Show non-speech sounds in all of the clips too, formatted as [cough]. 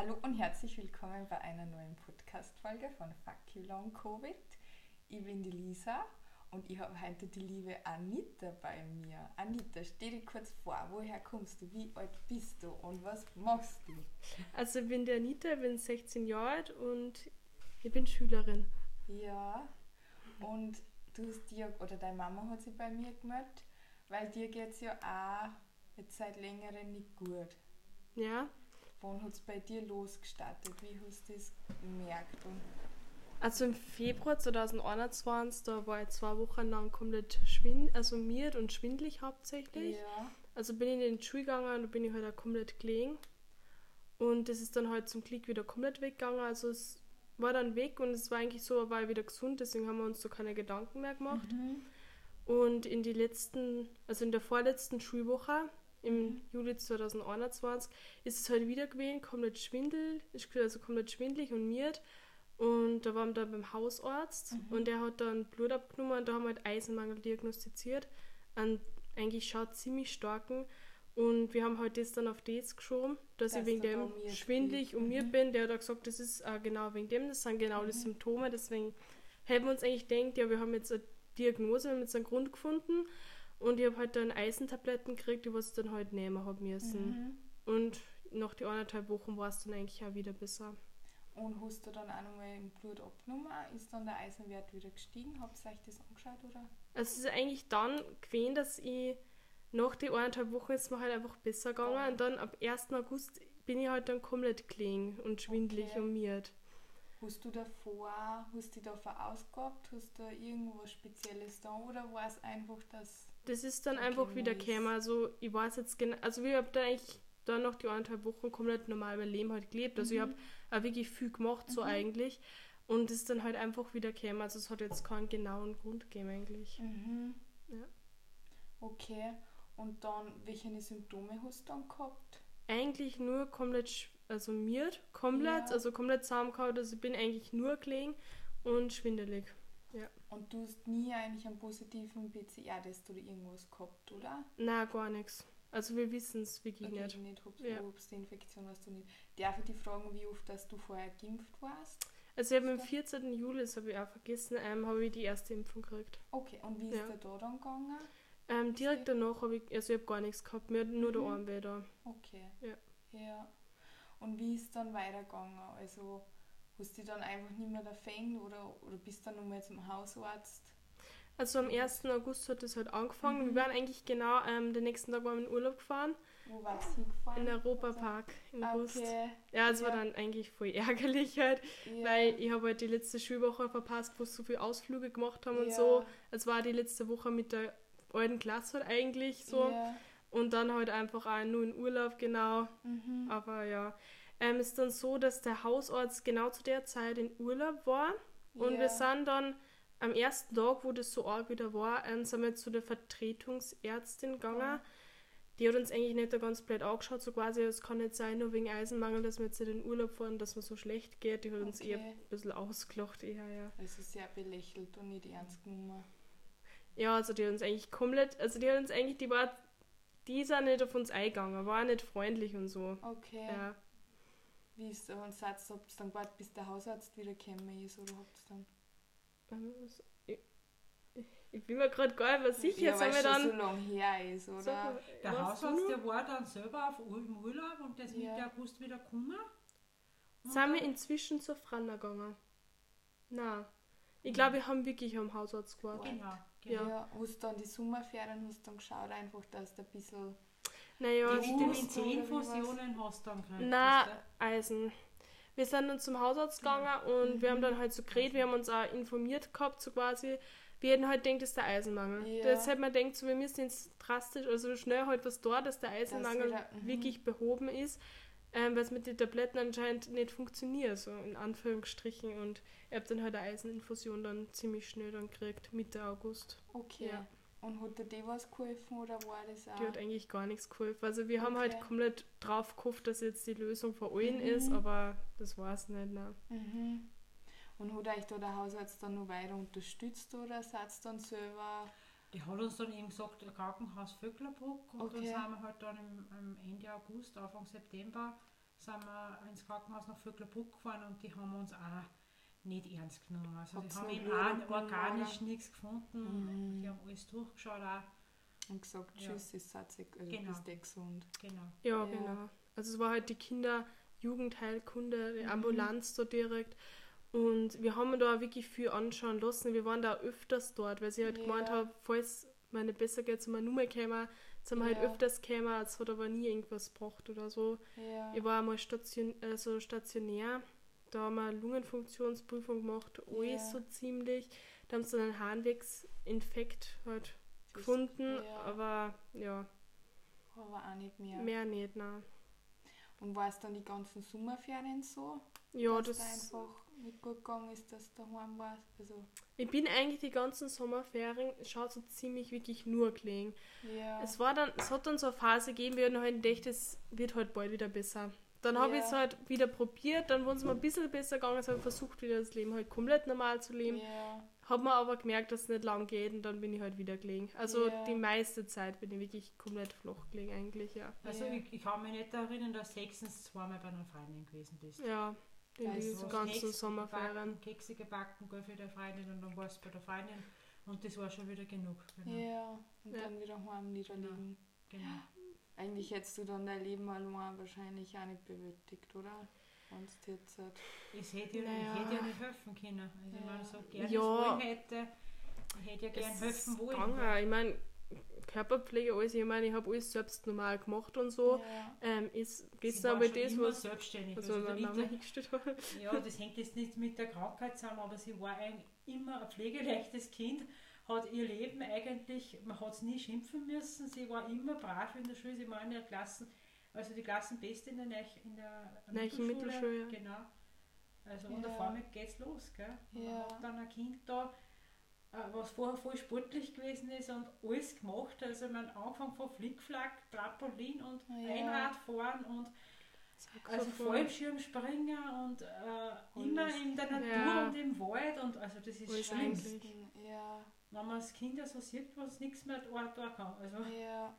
Hallo und herzlich willkommen bei einer neuen Podcast-Folge von Fuck You Long Covid. Ich bin die Lisa und ich habe heute die liebe Anita bei mir. Anita, stell dir kurz vor, woher kommst du, wie alt bist du und was machst du? Also ich bin die Anita, ich bin 16 Jahre alt und ich bin Schülerin. Ja, und du hast dir, oder deine Mama hat sich bei mir gemeldet, weil dir geht es ja auch jetzt seit längerem nicht gut. Ja. Wann hat es bei dir losgestartet? Wie hast du das gemerkt? Und Also im Februar 2021, da war ich zwei Wochen lang komplett schwind also miert und schwindlig hauptsächlich. ja, Also bin ich in den Schule gegangen und bin ich halt auch komplett gelegen. Und das ist dann halt zum Glück wieder komplett weggegangen. Also es war dann weg und es war eigentlich so, war ich wieder gesund, deswegen haben wir uns so keine Gedanken mehr gemacht. Mhm. Und in die letzten, also in der vorletzten Schulwoche im Juli 2021 ist es halt wieder gewesen, komplett schwindel, also komplett schwindlig und miert. Und da waren wir dann beim Hausarzt und der hat dann Blut abgenommen und da haben wir halt Eisenmangel diagnostiziert. Einen eigentlich schaut ziemlich starken. Und wir haben halt das dann auf das geschoben, dass Dass ich wegen dem schwindlig und mir Mhm. bin. Der hat auch gesagt, das ist äh, genau wegen dem, das sind genau die Symptome. Deswegen haben wir uns eigentlich gedacht, ja, wir haben jetzt eine Diagnose, wir haben jetzt einen Grund gefunden. Und ich habe halt dann Eisentabletten gekriegt, die was ich dann halt nehmen habe müssen. Mhm. Und nach die anderthalb Wochen war es dann eigentlich auch wieder besser. Und hast du dann auch nochmal im Blut abgenommen? Ist dann der Eisenwert wieder gestiegen? Habt ihr euch das angeschaut? Oder? Also es ist eigentlich dann gewesen, dass ich nach die eineinhalb Wochen ist mir halt einfach besser gegangen Oh. und dann ab 1. August bin ich halt dann komplett gelegen und schwindelig Okay. und miert. Hast du davor, hast du dich da verausgabt? Hast du da irgendwas Spezielles da? Oder war es einfach, dass. Das ist dann einfach wieder gekommen. Also ich weiß jetzt genau, also ich habe da eigentlich dann noch die eineinhalb Wochen komplett normal mein Leben halt gelebt. Also ich habe auch wirklich viel gemacht so Mhm. eigentlich. Und es ist dann halt einfach wieder gekommen. Also es hat jetzt keinen genauen Grund gegeben eigentlich. Mhm. Ja. Okay. Und dann, welche Symptome hast du dann gehabt? Eigentlich nur komplett, also miert, komplett, Ja. also komplett zusammengehauen. Also ich bin eigentlich nur gelegen und schwindelig. Und du hast nie eigentlich einen positiven PCR-Test oder irgendwas gehabt, oder? Na, gar nichts. Also wir wissen es wirklich Okay, nicht. nicht. Ob Ja. die Infektion hast du nicht. Darf ich dich fragen, wie oft dass du vorher geimpft warst? Also ich habe am 14. Juli, das habe ich auch vergessen, ähm, habe ich die erste Impfung gekriegt. Okay, und wie ist Ja. der da dann gegangen? Ähm, direkt danach habe ich, also ich habe gar nichts gehabt, mir hat nur der Mhm. Arm weh da. Okay. Ja. Ja. Und wie ist dann weitergegangen? Also hast du dich dann einfach nicht mehr erfängt oder, oder bist dann nochmal zum Hausarzt? Also am 1. August hat das halt angefangen. Mhm. Wir waren eigentlich genau, ähm, den nächsten Tag waren wir in Urlaub gefahren, Wo warst du hingefahren? in Europapark in Rust. Okay. Ja, es war Ja. dann eigentlich voll ärgerlich halt, Ja. weil ich habe halt die letzte Schulwoche verpasst, wo so viele Ausflüge gemacht haben und Ja. so. Es war die letzte Woche mit der alten Klasse halt eigentlich so. Und dann halt einfach auch nur in Urlaub, genau. Mhm. Aber ja, ähm, ist dann so, dass der Hausarzt genau zu der Zeit in Urlaub war. Und Ja. wir sind dann am ersten Tag, wo das so arg wieder war, ähm, sind wir zu der Vertretungsärztin gegangen. Ja. Die hat uns eigentlich nicht da ganz blöd angeschaut, so quasi, es kann nicht sein, nur wegen Eisenmangel, dass wir jetzt in den Urlaub fahren, dass mir so schlecht geht. Die hat uns eher Okay. ein bisschen ausgelacht, eher, ja. Also sehr belächelt und nicht ernst genommen. Ja, also die hat uns eigentlich komplett, also die hat uns eigentlich, die war, die ist auch nicht auf uns eingegangen, war auch nicht freundlich und so. Okay. Ja. Wie ist der Satz, ob es dann gewartet, bis der Hausarzt wieder gekommen ist oder habt ihr dann? Ähm, Ich, ich bin mir gerade gar nicht mehr sicher. ja, weil es dann. so lange her ist, oder? Der Hausarzt, der war dann selber auf, im Urlaub und der ist Ja. Mitte August wieder gekommen. Und Sind wir inzwischen zur Franna gegangen? Nein. Ich glaube, wir haben wirklich am Hausarzt gewartet. Genau, Ja. genau. Ja, hast dann die Sommerferien hast dann geschaut, einfach, dass du ein bisschen. Naja, Die Vitamin Wurst C oder wie Infusionen hast du dann gekriegt. na, Eisen. Wir sind dann zum Hausarzt gegangen und wir haben dann halt so geredet, wir haben uns auch informiert gehabt, so quasi. Wir hätten halt gedacht, das ist der Eisenmangel. Ja. Jetzt hätte man gedacht, so, wir müssen jetzt drastisch, also schnell halt was da, dass der Eisenmangel wieder- mhm. wirklich behoben ist, ähm, weil es mit den Tabletten anscheinend nicht funktioniert, so in Anführungsstrichen. Und ich habe dann halt eine Eiseninfusion dann ziemlich schnell dann gekriegt, Mitte August. Okay. Ja. Und hat dir die was geholfen oder war das auch? Die hat eigentlich gar nichts geholfen. Also wir haben halt Okay. komplett drauf gehofft, dass jetzt die Lösung für allen Mhm. ist, aber das war es nicht. Nein. Mhm. Und hat euch da der Hausarzt dann noch weiter unterstützt oder seid ihr dann selber. Die hat uns dann eben gesagt, der Krankenhaus Vöcklerbruck und Okay. dann sind wir halt dann im, am Ende August, Anfang September sind wir ins Krankenhaus nach Vöcklerbruck gefahren und die haben uns auch nicht ernst genommen. Also Hat's die haben eben auch organisch oder? nichts gefunden. Mhm. Die haben alles durchgeschaut auch. Und gesagt, Ja. tschüss, ist satzig, also Genau. bist eh gesund. Genau. Ja, Ja. genau. Also es war halt die Kinder-Jugendheilkunde, die Mhm. Ambulanz da direkt. Und wir haben da wirklich viel anschauen lassen. Wir waren da öfters dort, weil sie halt Ja. gemeint haben, falls nicht besser geht, sind wir nur mehr gekommen. Sind wir Ja. halt öfters gekommen, es hat aber nie irgendwas gebracht oder so. Ja. Ich war einmal station also stationär, da haben wir eine Lungenfunktionsprüfung gemacht, alles so ziemlich. Da haben sie dann einen Harnwegsinfekt halt Das- gefunden, ja. aber ja, Aber auch nicht mehr. mehr nicht, nein. Und war es dann die ganzen Sommerferien so? Ja, das, da einfach nicht gut gegangen ist, dass du daheim warst? Also, ich bin eigentlich die ganzen Sommerferien, schaut so ziemlich wirklich nur gelegen. ja. Es war dann, es hat dann so eine Phase gegeben, wir haben halt gedacht, es wird halt bald wieder besser. Dann habe ich es Ja. halt wieder probiert, dann, wo es mir ein bisschen besser gegangen ist, habe ich versucht, wieder das Leben halt komplett normal zu leben. ja. Habe mir aber gemerkt, dass es nicht lang geht und dann bin ich halt wieder gelegen. Also Ja. die meiste Zeit bin ich wirklich komplett flach gelegen eigentlich, ja. Also Ja. ich, ich kann mich nicht erinnern, dass du höchstens zweimal bei einer Freundin gewesen bist. Ja, in Also diesen ganzen Kekse Sommerferien. Gebacken, Kekse gebacken, gell, für die Freundin und dann warst du bei der Freundin und das war schon wieder genug. Genau. Ja. Und Ja. dann wieder heim niederliegen. genau. Eigentlich hättest du dann dein Leben allein wahrscheinlich auch nicht bewältigt, oder? Wenn du jetzt halt Ich hätte, ja, Naja. ich hätte ja nicht helfen können. Also ich Ja. meine, so gerne Ja. es wollen hätte, ich hätte ja gern Es helfen wollen. Ich meine, Körperpflege, alles, ich meine, ich habe alles selbst normal gemacht und so. Ja. Ähm, ist gestern aber das, immer was selbstständig. also Also, der ja, das hängt jetzt nicht mit der Krankheit zusammen, aber sie war ein, immer ein pflegeleichtes Kind, hat ihr Leben eigentlich, man hat es nie schimpfen müssen, sie war immer brav in der Schule, sie war in der Klassen, also die Klassenbeste in der, Neich, in der Neichen Mittelschule, ja. Genau. Also und Ja. auf einmal geht's los, gell? Und Ja. Man hat dann ein Kind da, was vorher voll sportlich gewesen ist und alles gemacht. Also man angefangen von Flickflack, Trampolin und Ja. Einradfahren und also Saxophon. Fallschirmspringer und äh, immer in der Natur Ja. und im Wald und also das ist schlimm. eigentlich. Ja. Wenn man das Kind so sieht, was nichts mehr da, da kann. Also Ja.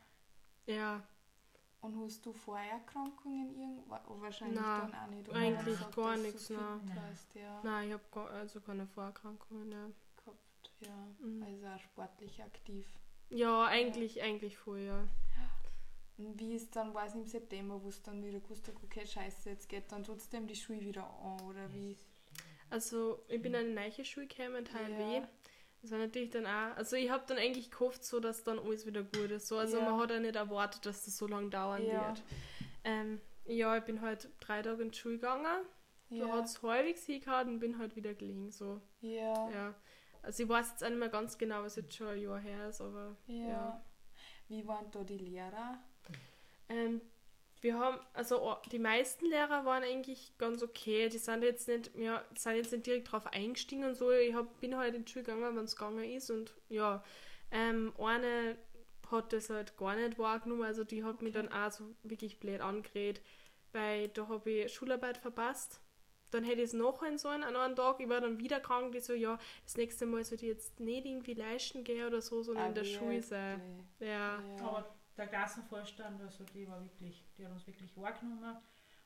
Ja, Und hast du Vorerkrankungen irgendwas? Wahrscheinlich Nein, dann auch nicht. eigentlich gesagt, gar nichts, fit nein. warst, ja. nein, ich habe also keine Vorerkrankungen. Ja, ja. Mhm. Also auch sportlich aktiv. ja eigentlich, eigentlich voll, ja. Und wie ist dann, war es im September, wo es dann wieder gewusst hast, okay, scheiße, jetzt geht dann trotzdem die Schule wieder an, oder wie? Also ich bin in eine neue Schule gekommen, in Teil Ja. Das war natürlich dann auch, also ich habe dann eigentlich gehofft, so, dass dann alles wieder gut ist. So, also Ja. man hat ja nicht erwartet, dass das so lange dauern Ja. wird. Ähm, ja, ich bin halt drei Tage in die Schule gegangen. Da Ja, hat es halbwegs hingehauen und bin halt wieder gelegen. So. ja, Ja. Also ich weiß jetzt auch nicht mehr ganz genau, was jetzt schon ein Jahr her ist, aber ja. ja. Wie waren da die Lehrer? Ähm, wir haben, also die meisten Lehrer waren eigentlich ganz okay. Die sind jetzt nicht, ja, sind jetzt nicht direkt drauf eingestiegen und so. Ich hab, bin halt in die Schule gegangen, wenn es gegangen ist und ja, ähm, eine hat das halt gar nicht wahrgenommen, also die hat mich dann auch so wirklich blöd angeredet, weil da habe ich Schularbeit verpasst. Dann hätte ich es nachholen sollen an einem Tag. Ich war dann wieder krank. Die so, ja, das nächste Mal sollte ich jetzt nicht irgendwie leisten gehen oder so, sondern in der Ah, Schule sein. wirklich. Ja. Ja. Aber der Klassenvorstand, also die war wirklich, die hat uns wirklich wahrgenommen.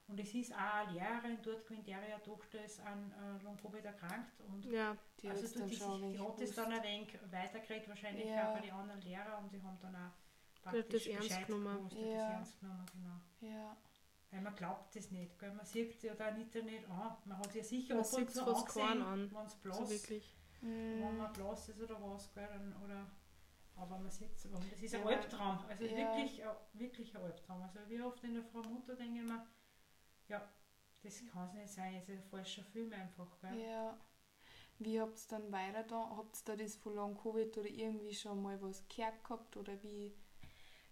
Und es ist auch eine Lehrerin dort gewesen, deren Tochter ist an äh, Long-Covid erkrankt. Und Ja, Die also hat's du, dann die, schon die hat das gewusst. dann ein wenig weitergeredet, wahrscheinlich Ja. auch bei den anderen Lehrern. Und die haben dann auch hat das praktisch ernst genommen. gewusst, hat Ja. das ernst genommen, genau. Ja, Weil man glaubt das nicht, gell? man sieht ja da nicht, nicht an. Man hat ja sicher Man ab und zu angesehen, an. wenn es so bloß wirklich. wenn man blass ist oder was, gell, oder, aber man sieht es, das ist ein Ja, Albtraum, also ja. wirklich, ein- wirklich ein Albtraum. Also wie oft in der Frau Mutter denke ich mir, ja, das kann es nicht sein, es ist ein falscher Film einfach. Gell. ja. Wie habt ihr dann weiter da? Habt ihr da das von Long Covid oder irgendwie schon mal was gehört gehabt oder wie?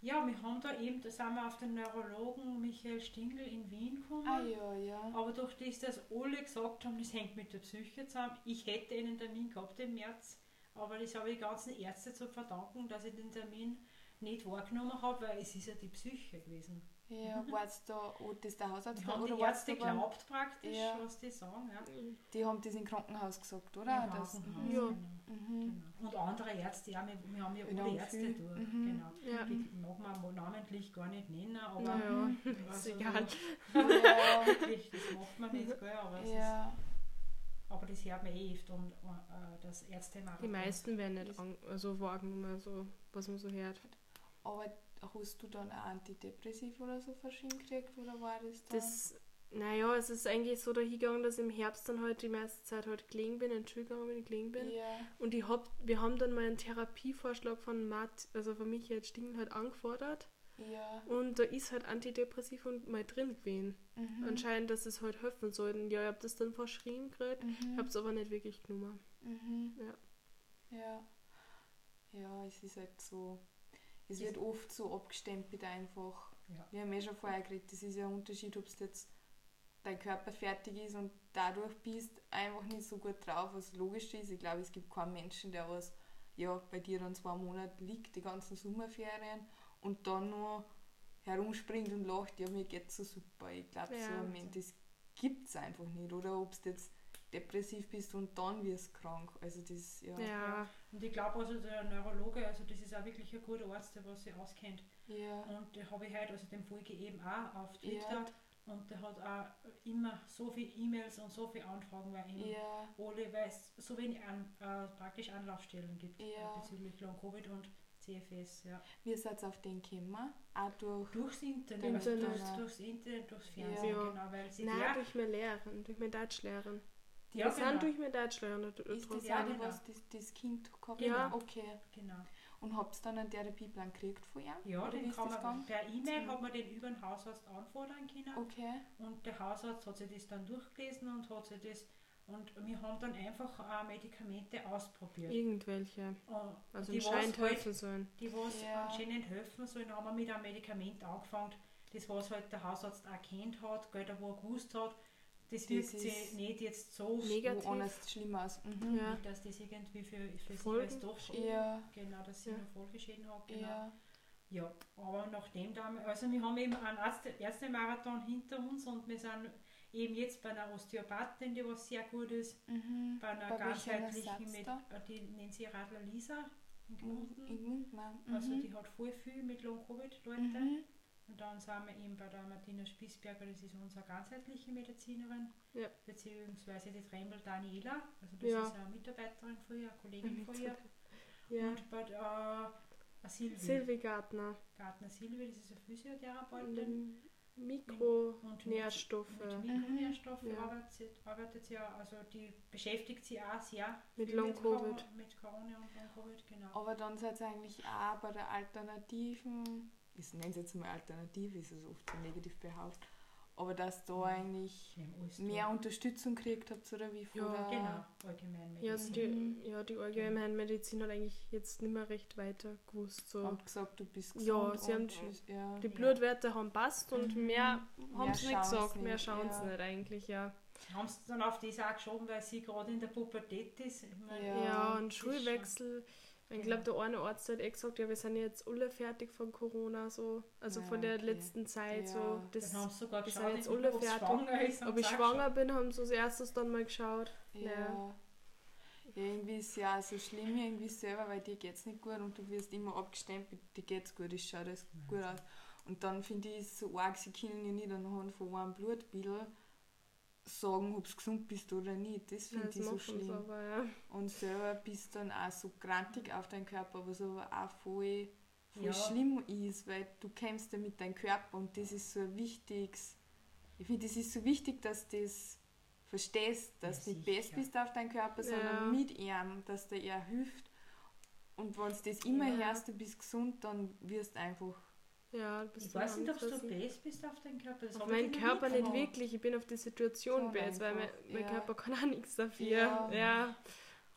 Ja, wir haben da eben, da sind wir auf den Neurologen Michael Stingl in Wien gekommen. Ah ja, ja. Aber durch das, dass alle gesagt haben, das hängt mit der Psyche zusammen, ich hätte einen Termin gehabt im März, aber das habe ich die ganzen Ärzte zu verdanken, dass ich den Termin nicht wahrgenommen habe, weil es ist ja die Psyche gewesen. Ja, war's da, oh, das der Hausarzt Die war, haben die oder war's Ärzte da beim- glaubt praktisch, Ja. was die sagen. Ja. Die haben das im Krankenhaus gesagt, oder? Im Krankenhaus, mhm. Ja. genau. Mhm. Genau. Und andere Ärzte, ja, wir, wir haben ja Genau, alle Ärzte viel. durch. Mhm. Genau. Ja. Die mag man namentlich gar nicht nennen, aber Naja, ist also egal. [laughs] Ja, wirklich, das macht man nicht, gell? Aber, es ist, ja. aber das hört man eh oft und äh, das Ärztemarathon. Die meisten werden nicht an, also wahrgenommen, so, was man so hört. Aber hast du dann ein Antidepressiv oder so verschrieben gekriegt oder war das dann? Das, naja, es ist eigentlich so dahingegangen, dass ich im Herbst dann halt die meiste Zeit halt gelegen bin, in die Schule gegangen bin, ich gelegen bin. ja. Und ich hab, wir haben dann mal einen Therapievorschlag von Matt, also von Michael Stingl halt angefordert. Ja. Und da ist halt Antidepressiv und mal drin gewesen. Mhm. Anscheinend, dass es halt helfen soll. Und ja, ich hab das dann verschrieben gekriegt, Mhm. hab's aber nicht wirklich genommen. Mhm. Ja. Ja. Ja, es ist halt so. Es Ist- wird oft so abgestempelt einfach. Ja. Wir haben eh schon vorher geredet, das ist ja ein Unterschied, ob es jetzt dein Körper fertig ist und dadurch bist einfach nicht so gut drauf, was logisch ist. Ich glaube, es gibt keinen Menschen, der was ja bei dir dann zwei Monate liegt, die ganzen Sommerferien und dann nur herumspringt und lacht, ja, mir geht's so super. Ich glaube, so Ja. ein Mensch, das gibt es einfach nicht. Oder ob du jetzt depressiv bist und dann wirst du krank. Also das, ja. Ja, Und ich glaube also der Neurologe, also das ist auch wirklich ein guter Arzt, der was sich auskennt. Ja. Und den habe ich heute, also den folge eben auch auf Twitter. Ja. Und der hat auch immer so viele E-Mails und so viele Anfragen, weil ihm Ja. alle, weil es so wenig an, äh, praktisch Anlaufstellen gibt Ja. äh, bezüglich Long-Covid und CFS. Ja. Wie seid ihr auf den gekommen? Auch durch. Durchs Internet, Internet. Durchs, durchs Internet, durchs Fernsehen, Ja. genau, weil sie nein, durch meine Lehrerin, durch meine Deutschlehrerin. ja, wir sind genau, durch meine Deutschlehrerin. Ist das. Ja, die, genau. was das, das Kind gehabt Ja. Okay. genau. Und habt ihr dann einen Therapieplan gekriegt von ihm? Ja, Oder den kann man, gegangen? per E-Mail Mhm. hat man den über den Hausarzt anfordern können. Okay. Und der Hausarzt hat sich das dann durchgelesen und hat sich das und wir haben dann einfach äh, Medikamente ausprobiert. Irgendwelche. Und Also die, im was Schein halt, helfen sollen. die was Ja. anscheinend helfen sollen, haben wir mit einem Medikament angefangen, das was halt der Hausarzt kennt hat, gell, wo er gewusst hat, das wirkt sich nicht jetzt so Negativ. Schlimm aus. Mhm. Ja. nicht, dass das irgendwie für, für sie Folgen? als doch Ja. genau, dass sie Ja. noch Folgeschäden hat. Genau. Ja. Ja, aber nachdem dann, also wir haben eben einen Ärzte, Ärztemarathon hinter uns und wir sind eben jetzt bei einer Osteopathin, die was sehr gut ist, Mhm. bei einer Bei ganzheitlichen, mit, da? die nennt sie Radler Lisa in Mhm. Gmunden. In Mundmann. Mhm. Also die hat voll viel mit Long-Covid-Leuten. Mhm. Und dann sind wir eben bei der Martina Spiesberger, das ist unsere ganzheitliche Medizinerin, Ja. beziehungsweise die Trembel Daniela, also das Ja. ist eine Mitarbeiterin von ihr, eine Kollegin von ihr. Ja. Und bei der äh, Silvi, Silvi Gartner. Gartner Silvi, das ist eine Physiotherapeutin. den Und Mikronährstoffe. Mit Mhm. Mikronährstoffe Ja. arbeitet, sie, arbeitet sie ja, also die beschäftigt sie auch sehr Mit viel Long-Covid. Cor- Mit Corona und Long-Covid, genau. Aber dann seid ihr eigentlich auch bei der alternativen, ich nenne es jetzt mal alternativ, ist es oft so negativ behauptet, aber dass da eigentlich haben alles mehr. Unterstützung gekriegt habt oder wie von Ja, der Genau, allgemein Ja, also Medizin. die, ja, die Allgemeinmedizin hat eigentlich jetzt nicht mehr recht weiter gewusst. So. haben gesagt, du bist gesund Ja, sie haben und die- ja. Die. Blutwerte haben passt und Mhm. mehr haben Mehr sie nicht gesagt, mehr nicht, schauen sie nicht eigentlich, ja. Haben sie dann auf das auch geschoben, weil sie gerade in der Pubertät ist. Meine, Ja, Ja, ist Schulwechsel. Ich glaube, der eine Arzt hat eh gesagt, ja, wir sind jetzt alle fertig von Corona, so. Also Ja, von der okay. letzten Zeit, so. Ja. Das, Dann haben sie sogar wir sind geschaut, jetzt ob alle fertig. schwanger ist. ob ich schwanger bin, haben sie als erstes dann mal geschaut. Ja. Ja. ja. Irgendwie ist es ja auch so schlimm irgendwie selber, weil dir geht es nicht gut und du wirst immer abgestempelt, dir geht's gut, es schaut alles gut aus. Und dann finde ich es so arg, sie können ja nicht anhand von einem Blutbild sagen, ob du gesund bist oder nicht. Das finde das ich so schlimm. aber, ja. Und selber bist dann auch so grantig auf deinen Körper, was aber auch voll, voll Ja. schlimm ist, weil du kämpfst ja mit deinem Körper und das ist so ein wichtiges. Ich finde, es ist so wichtig, dass du das verstehst, dass Ja, du nicht best bist auf deinen Körper, Ja. sondern mit ihm, dass der eher hilft. Und wenn du das immer Ja. hörst, du bist gesund, dann wirst du einfach. Ja, Ich weiß nicht, ob du best bist auf deinen Körper. Das Auf meinen Körper nicht gehabt. wirklich, ich bin auf die Situation Schon best, weil mein, mein ja. Körper kann auch nichts dafür. Ja. Ja.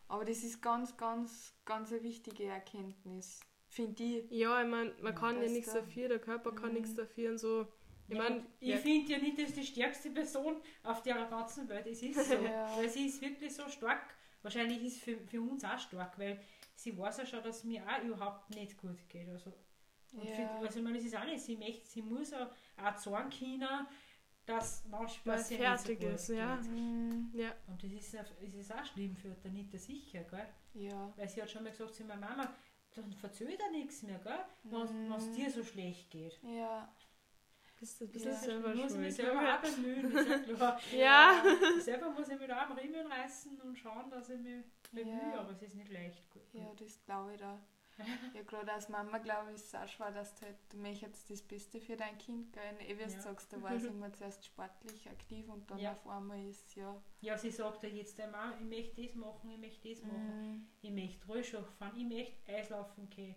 Aber das ist ganz, ganz, ganz eine wichtige Erkenntnis. Finde ich. Ja, ich meine, man Ja, kann ja nichts da- dafür, der Körper kann Mhm. nichts dafür und so. Ich und ich finde ja nicht, dass die stärkste Person auf der ganzen Welt ist. Es ist so. [laughs] Weil sie ist wirklich so stark. Wahrscheinlich ist es für, für uns auch stark, weil sie weiß ja schon, dass es mir auch überhaupt nicht gut geht. Also, und Ja. für, also ich meine, es ist auch nicht, sie möchte, sie muss auch, auch sagen können, dass manchmal ihr fertig nicht so gut ist, ja. geht. Mhm. Ja. Und das ist, ja- das ist auch schlimm für die Anita sicher, gell? Ja. Weil sie hat schon mal gesagt zu meiner Mama, dann verzögert er nichts mehr, gell? Wenn Mhm. es dir so schlecht geht. Ja. Bist du ein Ja, bisschen selber Ich muss mich selber auch bemühen, ist ja klar. [laughs] Ja. Selber muss ich mich da am Riemen reißen und schauen, dass ich mich bemühe, Ja. aber es ist nicht leicht. Ja, das glaube ich da. Ja, gerade als Mama glaube ich, ist es auch schwer, dass du halt, du möchtest das Beste für dein Kind, gell? Eh, wie du Ja. sagst, da [laughs] war sie immer zuerst sportlich aktiv und dann Ja. auf einmal ist ja. Ja, sie sagt ja jetzt einmal, ich möchte das machen, ich möchte das machen, Mhm. ich möchte Rollschuh fahren, ich möchte Eislaufen gehen,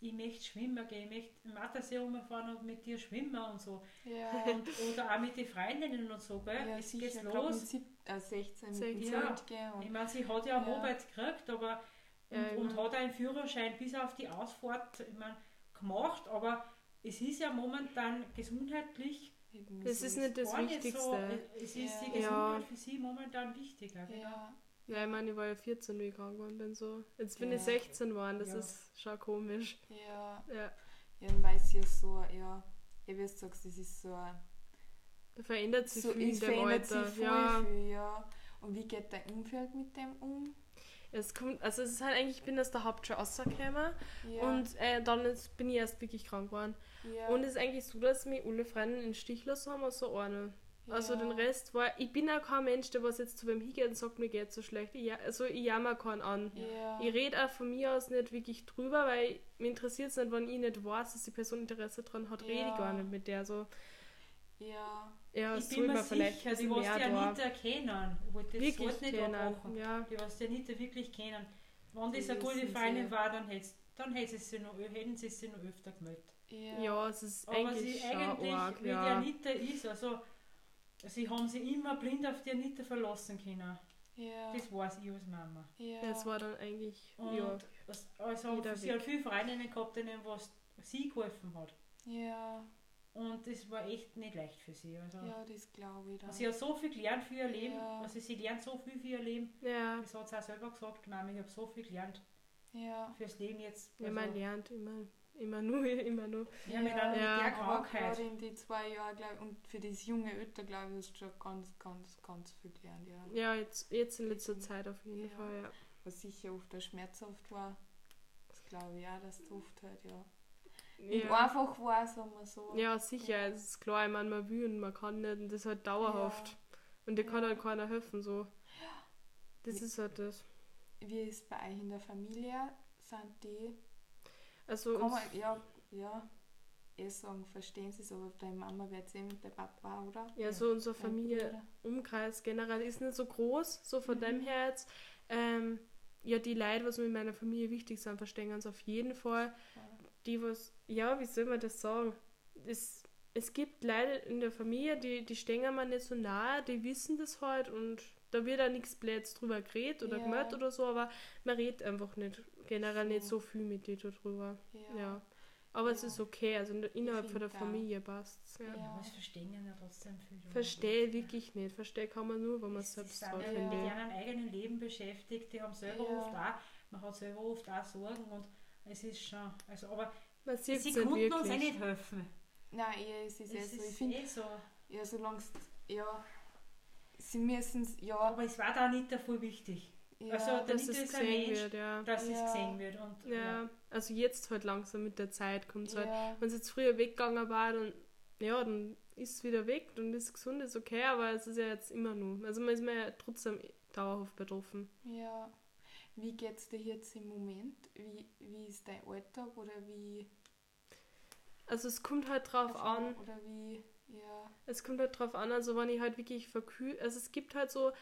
ich möchte schwimmen gehen, ich möchte im Mattersee rumfahren und mit dir schwimmen und so. Ja, Und, oder auch mit den Freundinnen und so, gell? ja es geht ich glaub, mit los. sieb, äh, 16 mit dem 16. Zelt gehen Ich und meine, sie hat ja Ja. Arbeit gekriegt, aber und, ich und hat einen Führerschein bis auf die Ausfahrt ich mein, gemacht, aber es ist ja momentan gesundheitlich Das so ist nicht das Wichtigste. so. Es ist Ja. die Gesundheit Ja. für sie momentan wichtiger. Genau. Ja, Ja, ich meine, ich war ja 14, wie ich krank geworden bin. So. Jetzt bin ich Ja. 16 geworden, das Ja. ist schon komisch. ja. Ja. Ja, dann weiß ich ja so, ja, ja, wie du sagst, das ist so ein Da verändert sich so, viel in dem verändert Alter. sich voll ja. viel, ja. Und wie geht dein Umfeld mit dem um? Es kommt, also es ist halt eigentlich, ich bin aus der Hauptschule rausgekommen Ja, und äh, dann ist, bin ich erst wirklich krank geworden. ja, Und es ist eigentlich so, dass mich alle Freunde in Stich lassen haben, außer eine. Also ja, den Rest war, ich bin auch kein Mensch, der was jetzt zu wem hingeht und sagt, mir geht so schlecht. Ich, also ich jammer keinen an. Ja, Ich rede auch von mir aus nicht wirklich drüber, weil mich interessiert es nicht, wenn ich nicht weiß, dass die Person Interesse dran hat, rede Ja. ich gar nicht mit der. So, ja, ja, ich bin mir vielleicht sicher, die was mehr die. Anita kennen. Ich wollte das Wirklich Wort nicht kennen. abmachen. Ja. Die was die Anita wirklich kennen. Wenn das Die eine gute Freundin sie. war, dann, hätt's, dann hätte sie sie noch, hätten sie sie noch öfter gemeldet. ja, Ja, es ist Aber eigentlich sie eigentlich, arg, wie die ja. Anita ist, also sie haben sich immer blind auf die Anita verlassen können. ja, Das weiß ich als Mama. ja, Das war dann eigentlich, Und ja. also Jeder sie weg. hat viele Freundinnen gehabt, denen was sie geholfen hat. ja, Und das war echt nicht leicht für sie. Also, ja, das glaube ich dann. Sie hat so viel gelernt für ihr Leben. Ja. Also sie lernt so viel für ihr Leben. Ja, Das hat sie auch selber gesagt, Mama, ich habe so viel gelernt ja, fürs Leben jetzt. ja Also, man lernt immer, immer nur, [laughs] immer nur. ja, mit, einer- mit Ja. der Aber Krankheit. in die zwei Jahre, glaube ich, und für das junge Alter, glaube ich, hast du schon ganz, ganz, ganz viel gelernt, ja. Ja, jetzt, jetzt in letzter Zeit auf jeden Ja. Fall, ja. Was sicher oft auch schmerzhaft war, das glaube ich auch, dass du oft halt, ja. Ja. einfach war, sagen wir so. ja, sicher, es ist klar, ich meine, man will und man kann nicht und das ist halt dauerhaft. Und dir kann Ja. halt keiner helfen, so. Das ist halt das. Wie ist es bei euch in der Familie? Sind die, Also, man, ja, ja, eh sagen, verstehen sie es, aber deine Mama wird eh mit der Papa, oder? ja, so unser Dein Familie, Bruder. Umkreis generell ist nicht so groß, so von Mhm. dem her jetzt. Ähm, ja, die Leute, was mir in meiner Familie wichtig sind, verstehen uns auf jeden Fall. Die, was, ja, wie soll man das sagen? Es, es gibt Leute in der Familie, die, die stehen mir nicht so nahe, die wissen das halt und da wird auch nichts Blöds drüber geredet oder Ja. gemeldet oder so, aber man redet einfach nicht, generell So. nicht so viel mit dir darüber. Ja. Ja. Aber es Ja. ist okay, also in innerhalb von der. Familie passt es. Ja. Ja. Ja, aber es verstehen ja trotzdem viel. Verstehe wirklich nicht. Verstehe kann man nur, wenn man es Es selbst hat, auch finde mit ich. ihrem eigenen Leben beschäftigt, die haben selber Ja. oft auch, man hat selber oft auch Sorgen und es ist schon, also aber Man sieht sie konnten uns eh wirklich. nicht helfen. Nein, eh, es ist eh Es so. Ich ist finde, eh so. ja, solange es, ja, sie müssen es, ja, Aber es war da nicht voll wichtig, ja, also Dass es gesehen Mensch, wird, ja. dass Ja. es gesehen wird. Und, Ja, also jetzt halt langsam mit der Zeit kommt es halt. ja, Wenn es jetzt früher weggegangen war, dann, ja, dann ist es wieder weg, dann ist es gesund, ist okay, aber es ist ja jetzt immer nur. Also man ist mir ja trotzdem dauerhaft betroffen. ja. Wie geht's dir jetzt im Moment? Wie, wie ist dein Alltag oder wie, Also es kommt halt drauf an, oder wie, ja, es kommt halt drauf an, also wenn ich halt wirklich verkühlt, also es gibt halt so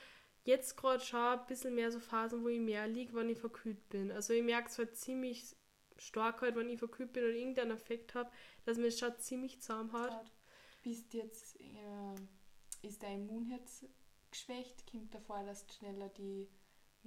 jetzt gerade schon ein bisschen mehr so Phasen, wo ich mehr liege, wenn ich verkühlt bin. Also ich merke es halt ziemlich stark halt, wenn ich verkühlt bin oder irgendeinen Effekt habe, dass mir es schon ziemlich zusammenhaut. Grad bist jetzt, äh, ist dein Immunherz geschwächt? Kommt davor, dass du schneller die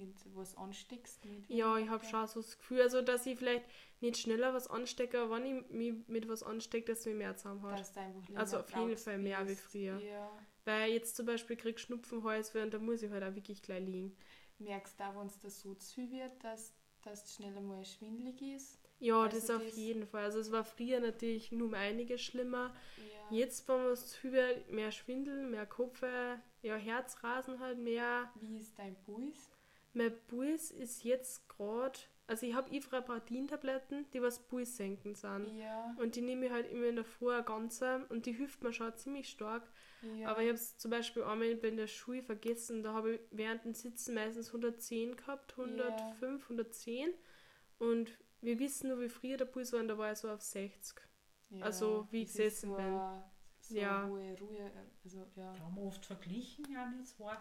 mit was ansteckst? Mit Ja, ich habe schon so das Gefühl, also dass ich vielleicht nicht schneller was anstecke, aber wenn ich mich mit was anstecke, dass es mir mehr. Dass du einfach Also auf jeden Fall mehr wie früher. Ja. Weil jetzt zum Beispiel krieg ich Schnupfenhals und da muss ich halt auch wirklich gleich liegen. Merkst du auch, wenn es da so zu viel wird, dass das schneller mal schwindelig ist? Ja, Also das auf das- jeden Fall. Also es war früher natürlich nur um einiges schlimmer. Ja. Jetzt wenn wir es über mehr Schwindel, mehr Kopfweh, ja Herzrasen halt mehr. Wie ist dein Puls? Mein Puls ist jetzt gerade, also ich habe Ivrapatin-Tabletten, die was Puls senken sind. Ja. Und die nehme ich halt immer in der Früh eine ganze und die hilft mir schon ziemlich stark. ja. Aber ich habe es zum Beispiel einmal in der Schule vergessen, da habe ich während dem Sitzen meistens 110 gehabt, 105, 110. Und wir wissen nur, wie früher der Puls war und da war er so auf 60. ja. also, wie ich gesessen so bin. So Ja. hohe Ruhe, also ja. Da haben wir oft verglichen, ja, wir zwei.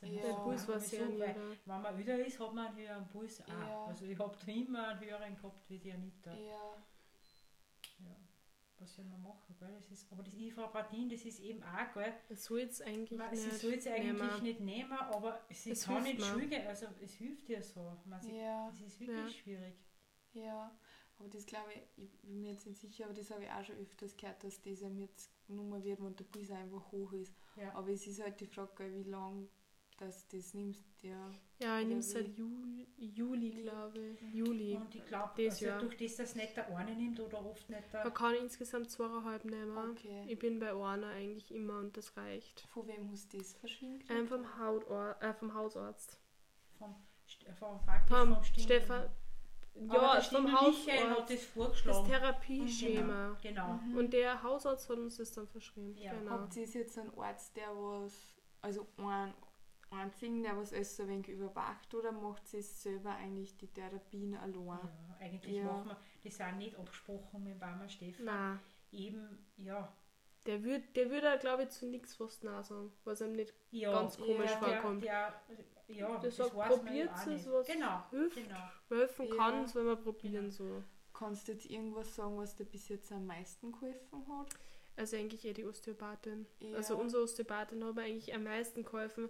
Dann Ja. Der es Puls war sehr so, weil. Wenn man älter ist, hat man einen höheren Puls auch. Ja. Also ich habe da immer einen höheren gehabt wie die Anita. Ja. Ja. Was soll man machen, gell? Das ist, aber das Ivrapatin, das ist eben auch, gell? Das soll jetzt eigentlich Man, nicht sie soll es eigentlich nehmen. nicht nehmen, aber sie Es kann hilft nicht schwiegen, also es hilft dir so. Man, sie, Ja. Das ist wirklich Ja. schwierig. Ja, aber das glaube ich, ich bin mir jetzt nicht sicher, aber das habe ich auch schon öfters gehört, dass das einem jetzt genommen wird, wenn der Puls einfach hoch ist. Ja. Aber es ist halt die Frage, wie lange dass das nimmst. Ja, Ja, ich nehme es seit? Juli, Juli glaube ich. Juli. Und ich glaube, Das also durch das, dass nicht der eine nimmt oder oft nicht der. Man kann insgesamt zweieinhalb nehmen. okay. Ich bin bei einer eigentlich immer und das reicht. Von wem muss das verschwinden? Ähm, vom, Hautor äh, vom Hausarzt. Vom, St- vom, Vom vom. Stefan. Aber Ja, vom Michael hat Hausarzt. das Das vorgeschlagen. Therapieschema. Genau. Mhm. Und der Hausarzt hat uns das dann verschrieben. Ja. Genau. Habt ihr jetzt einen Arzt, der was, also einen einzigen, der was alles so ein wenig überwacht oder macht sie selber eigentlich die Therapien allein? Ja, eigentlich Ja. machen wir das auch nicht abgesprochen mit Barmer Stefan. Nein. Eben, ja. Der würde, der würde, glaube ich, zu nichts fast nein sagen, was ihm nicht ja Ganz komisch der, vorkommt. Der, der, ja, Der das sagt, probiert ja auch es, was Genau, hilft. genau. helfen Ja. kann, soll man probieren Genau. so. Kannst du jetzt irgendwas sagen, was dir bis jetzt am meisten geholfen hat? Also eigentlich eher die Osteopathin. Ja. Also unsere Osteopathin hat mir eigentlich am meisten geholfen.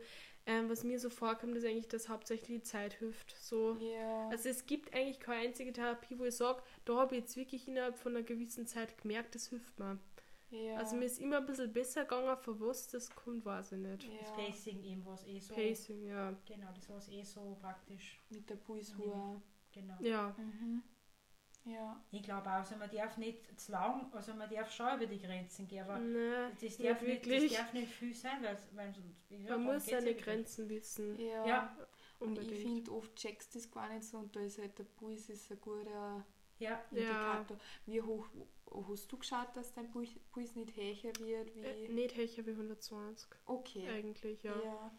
Ähm, was mir so vorkommt, ist eigentlich, dass hauptsächlich die Zeit hilft. So. Ja. Also es gibt eigentlich keine einzige Therapie, wo ich sage, da habe ich jetzt wirklich innerhalb von einer gewissen Zeit gemerkt, das hilft mir. ja. Also mir ist immer ein bisschen besser gegangen, von was das kommt, weiß ich nicht. Das ja. Pacing eben was eh so. Pacing, ja. Genau, das war eh so praktisch. Mit der Pulsuhr. Genau. Ja, Mhm. Ja. Ich glaube auch, also man darf nicht zu lang, also man darf schon über die Grenzen gehen, aber ne, das, nicht darf nicht, das wirklich. darf nicht viel sein, weil, weil sonst, ja, Man muss seine. Grenzen wissen. Ja. Ja. Und ich finde, oft checkst du das gar nicht so und da ist halt der Puls ist ein guter Ja, Indikator. Wie hoch hast du geschaut, dass dein Puls nicht höher wird? Wie? Äh, nicht höher wie 120, okay. eigentlich, ja. Ja.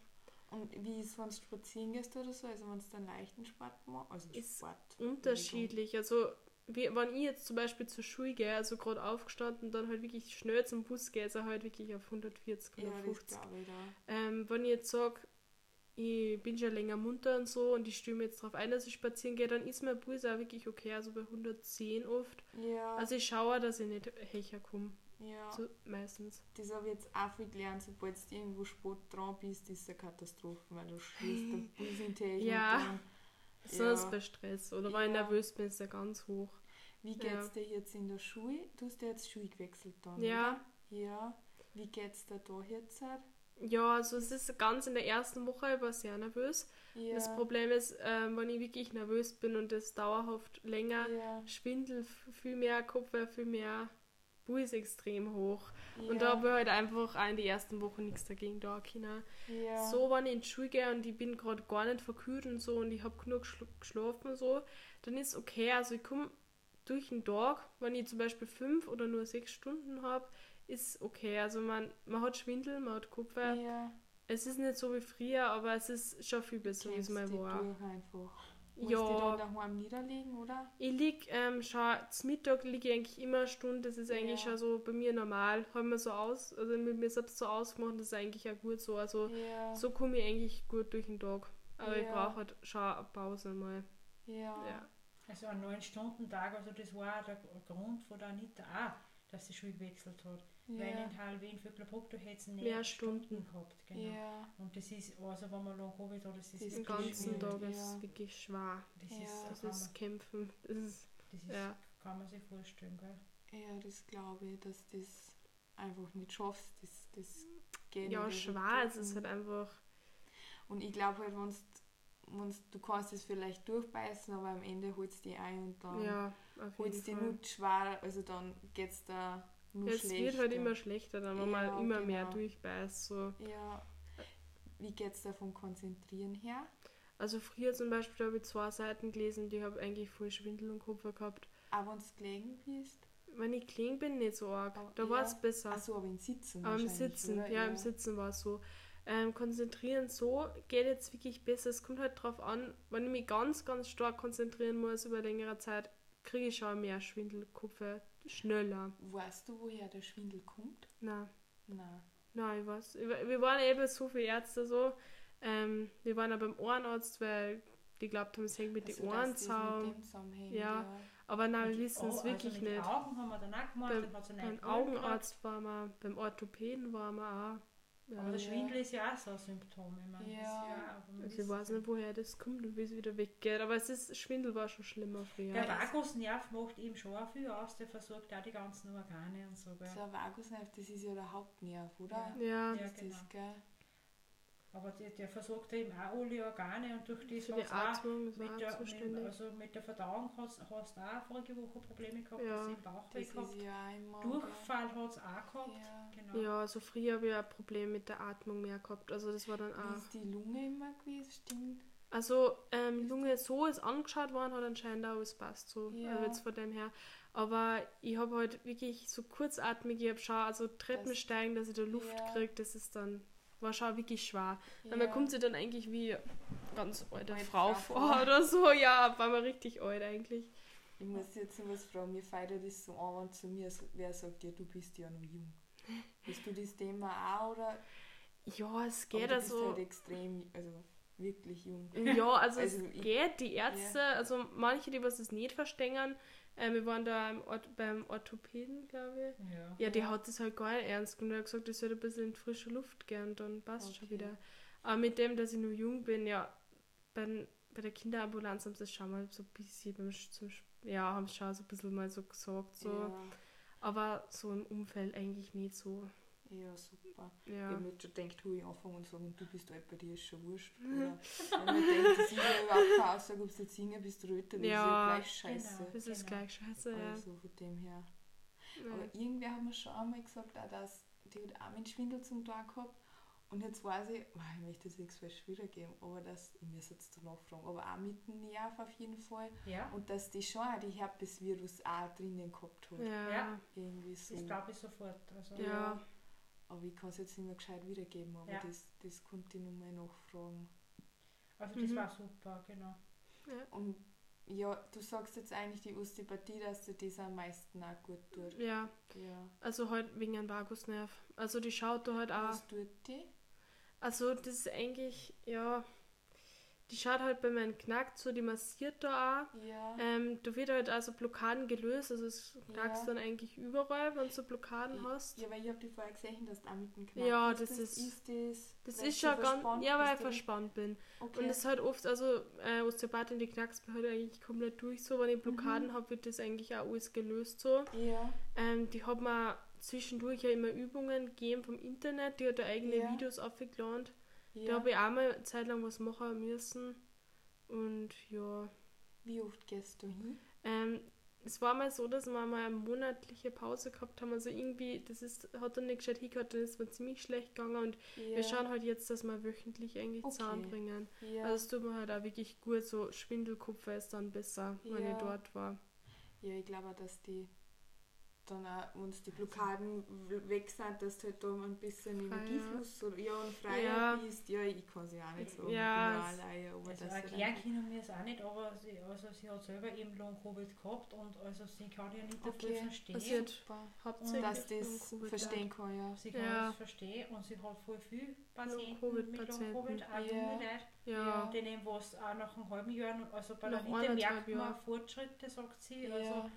Und wie ist, wenn du spazieren gehst oder so? Also wenn du dann leichten Sport machst? Also Ist Sport. Unterschiedlich. Also, wie, wenn ich jetzt zum Beispiel zur Schule gehe, also gerade aufgestanden, dann halt wirklich schnell zum Bus gehe, ist er halt wirklich auf 140, Ja, das 150. glaube ich da. Ähm, wenn ich jetzt sage, ich bin schon länger munter und so und ich stimme jetzt darauf ein, dass ich spazieren gehe, dann ist mein Puls auch wirklich okay, also bei 110 oft. Ja, Also ich schaue, dass ich nicht höher komme, ja. so, meistens. das habe ich jetzt auch viel gelernt. Sobald du irgendwo Sport dran bist, ist es eine Katastrophe, weil du schießt der Puls [laughs] in die Höhe Ja. und dann- Sonst Ja. bei Stress oder wenn ich Ja. nervös bin, ist er ganz hoch. Wie geht's dir jetzt in der Schule? Du hast ja jetzt Schule gewechselt dann, Ja. oder? Ja. Wie geht's dir da jetzt? Ja, also es ist ganz in der ersten Woche, ich war sehr nervös. Ja. Das Problem ist, ähm, wenn ich wirklich nervös bin und das dauerhaft länger, ja. Schwindel, viel mehr Kopfweh, viel mehr Puls extrem hoch. ja. Und da habe ich halt einfach auch in die ersten Wochen nichts dagegen da können. ja. So, wenn ich in die Schule gehe und ich bin gerade gar nicht verkühlt und so und ich habe genug geschl geschlafen und so, dann ist okay. Also ich komme durch den Tag, wenn ich zum Beispiel fünf oder nur sechs Stunden habe, ist okay. Also man, man hat Schwindel, man hat Kopfweh. ja. Es ist nicht so wie früher, aber es ist schon viel besser, wie es mal war. einfach. Musst Ja. dich dann daheim niederlegen, oder? Ich lieg ähm, schon, zum Mittag liege ich eigentlich immer eine Stunde, das ist eigentlich Ja. schon so bei mir normal. Haben wir so aus, also mit mir selbst so ausgemacht, das ist eigentlich auch gut so. Also Ja. so komme ich eigentlich gut durch den Tag. Aber ich Ja. brauche halt schon eine Pause mal. Ja. Ja. Also ein 9-Stunden-Tag, also das war auch der Grund von der Anita auch, dass sie Schule gewechselt hat. Weil Ja. in Halwin, Vöcklerbruck, da hätte sie Mehr mehr Stunden. Stunden gehabt. Genau. Ja. Und das ist, also wenn man lang Covid hat, das ist Das Den ganzen. Tag ja. ist wirklich schwer. Das Ja. ist, Das ist Kämpfen. Das ist, das ist ja. kann man sich vorstellen, gell? Ja, das glaube ich, dass du das einfach nicht schaffst. Das, das geht ja, nicht. schwer. Es ist halt einfach. Und ich glaube halt, wenn's, wenn's, du kannst es vielleicht durchbeißen, aber am Ende holst du die ein und dann Ja, du die Fall. nicht schwer, also dann geht es da nur Ja, es schlechter. wird halt immer schlechter, dann, wenn Ja, man immer mehr genau. durchbeißt. So. Ja. Wie geht's da vom Konzentrieren her? Also früher zum Beispiel habe ich zwei Seiten gelesen, die habe eigentlich voll Schwindel und Kupfer gehabt. Aber wenn du gelegen bist? Wenn ich klein bin, nicht so arg. Aber Da ja. war es besser. Achso, aber im Sitzen Aber im Sitzen, oder? ja, im Sitzen war es so. Ähm, konzentrieren so geht jetzt wirklich besser. Es kommt halt drauf an, wenn ich mich ganz, ganz stark konzentrieren muss über längere Zeit, kriege ich schon mehr Schwindelkupfer schneller. Weißt du, woher der Schwindel kommt? Nein, Nein. nein, ich weiß. Wir waren eben so viele Ärzte so. Ähm, wir waren auch beim Ohrenarzt, weil die glaubt haben, es hängt mit Also, den Ohren zusammen. Ja. Aber nein, wir wissen es Au- wirklich also nicht. Augen haben wir dann auch gemacht, Beim, dann beim Augenarzt waren wir, beim Orthopäden waren wir auch. Ja. Aber der. Schwindel ist ja auch so ein Symptom. Ich meine, Ja. Ich weiß nicht, woher das kommt und wie es wieder weggeht. Aber es ist, Schwindel war schon schlimmer früher. Der Ja, Vagusnerv macht eben schon auch viel aus, der versorgt auch die ganzen Organe und so. Gell? So ein Vagusnerv, das ist ja der Hauptnerv, oder? Ja, Ja, Ist genau. das, gell? Aber der, der versorgt eben auch alle Organe und durch das für die auch Atmung ist mit auch der, mit, also mit der Verdauung hast, hast du auch vorige Woche Probleme gehabt, Ja, dass du im Bauch Das gehabt. ja. Durchfall hat es auch gehabt. Ja. Genau. Ja, also früher habe ich ein Problem mit der Atmung mehr gehabt. Also das war dann Wie auch. ist die Lunge immer gewesen? Stimmt. Also ähm, Lunge so ist angeschaut worden, hat anscheinend auch alles passt so. Ja. Also jetzt von dem her. Aber ich habe halt wirklich so kurzatmig, ich habe schon, also Treppen Das- steigen, dass ich da Luft Ja. kriege, das ist dann, war schon wirklich schwer. Ja. Weil man kommt sich dann eigentlich wie eine ganz alte Alte Frau vor oder so. Ja, war man richtig alt eigentlich. Ich muss jetzt noch was fragen. Mir fällt ja das so an, wenn zu mir wer sagt, ja, du bist ja noch jung. [laughs] Bist du das Thema auch oder? Ja, es geht du bist also. halt extrem, also wirklich jung. Ja, also, [laughs] Also es geht. Die Ärzte, also manche, die was es nicht verstehen, äh, wir waren da Ort, beim Orthopäden, glaube ich. Ja. Ja, die hat das halt gar nicht ernst genommen. Er hat gesagt, ich soll ein bisschen in frische Luft gehen, dann passt schon Okay. wieder. Aber mit dem, dass ich nur jung bin, ja, bei, bei der Kinderambulanz haben sie das schon mal so ein bisschen beim, zum, ja, haben sie schon so ein bisschen mal so gesagt, so. Ja, Aber so im Umfeld eigentlich nicht so. Ja, super. Ich Ja. habe mir schon gedacht, hu, ich anfangen und sagen, du bist alt, bei dir ist schon wurscht. [laughs] Oder wenn man denkt, das ist ja überhaupt keine Aussage, ob du jetzt Singer bist oder älter, das ist ja Ja, gleich scheiße. genau. Das ist gleich scheiße, ja. Also von dem her. ja. Aber irgendwer hat mir schon einmal gesagt, auch dass die hat auch mit Schwindel zum Tag gehabt. Und jetzt weiß ich, oh, ich möchte das nichts falsch wiedergeben, aber das, ich muss jetzt danach fragen, aber auch mit dem Nerv auf jeden Fall. ja, Und dass die schon auch die Herpesvirus auch drinnen gehabt hat. Ja. Ja. Irgendwie so. das glaube ich sofort. Also, Ja. Aber ich kann es jetzt nicht mehr gescheit wiedergeben, aber Ja. das, das konnte ich nochmal nachfragen. also das Mhm. war super, genau. Und ja, du sagst jetzt eigentlich die Osteopathie, dass dir das am meisten auch gut tut. ja, Ja. also halt wegen einem Vagusnerv. Also die schaut da halt auch. Was tut die? Also das ist eigentlich, ja, die schaut halt bei meinem Knack so, die massiert da auch. Ja. Ähm, da wird halt also Blockaden gelöst, also es knackst Ja. dann eigentlich überall, wenn du so Blockaden Ich- hast. Ja, weil ich habe die vorher gesehen, dass du auch mit dem Knack Ja, das das ist- Ist das, Das ist schon ganz, ja, weil ich verspannt bin. Okay. Und es ist halt oft, also äh, Osteopathin, die knackst halt eigentlich komplett durch so, wenn ich Mhm. Blockaden habe, wird das eigentlich auch alles gelöst so. ja. Ähm, die hat mir zwischendurch ja immer Übungen gegeben vom Internet, die hat da eigene Ja. Videos aufgeladen. Ja. Da habe ich auch mal eine Zeit lang was machen müssen. Und ja, Wie oft gehst du hin? ähm, es war mal so, dass wir mal eine monatliche Pause gehabt haben. Also irgendwie, das ist, hat dann nicht gescheit hingehört, dann ist mir ziemlich schlecht gegangen. Und Ja. wir schauen halt jetzt, dass wir wöchentlich eigentlich Okay. zusammenbringen. Ja. Also es tut mir halt auch wirklich gut, so Schwindelkupfer ist dann besser, wenn Ja. ich dort war. ja, ich glaube auch, dass die dann auch, wenn die Blockaden weg sind, dass du halt da ein bisschen Freier. Energiefluss oder, ja, und freier Ja. bist. Ja, ich kann sie auch nicht sagen. Ja, alleine, aber Also sie erklären können wir es auch nicht, aber sie, also sie hat selber eben Long-Covid gehabt und also sie kann ja nicht Okay. dafür verstehen. Also Super. hauptsächlich Dass das verstehen kann, ja. Sie kann Ja. das verstehen und sie hat voll viel Patienten mit Long-Covid-Patienten. Long-Covid, auch Ja. junge Leute. Ja. denen was auch nach einem halben Jahr, also bei Nach der Mitte merkt man. Fortschritte, sagt sie. Ja. Also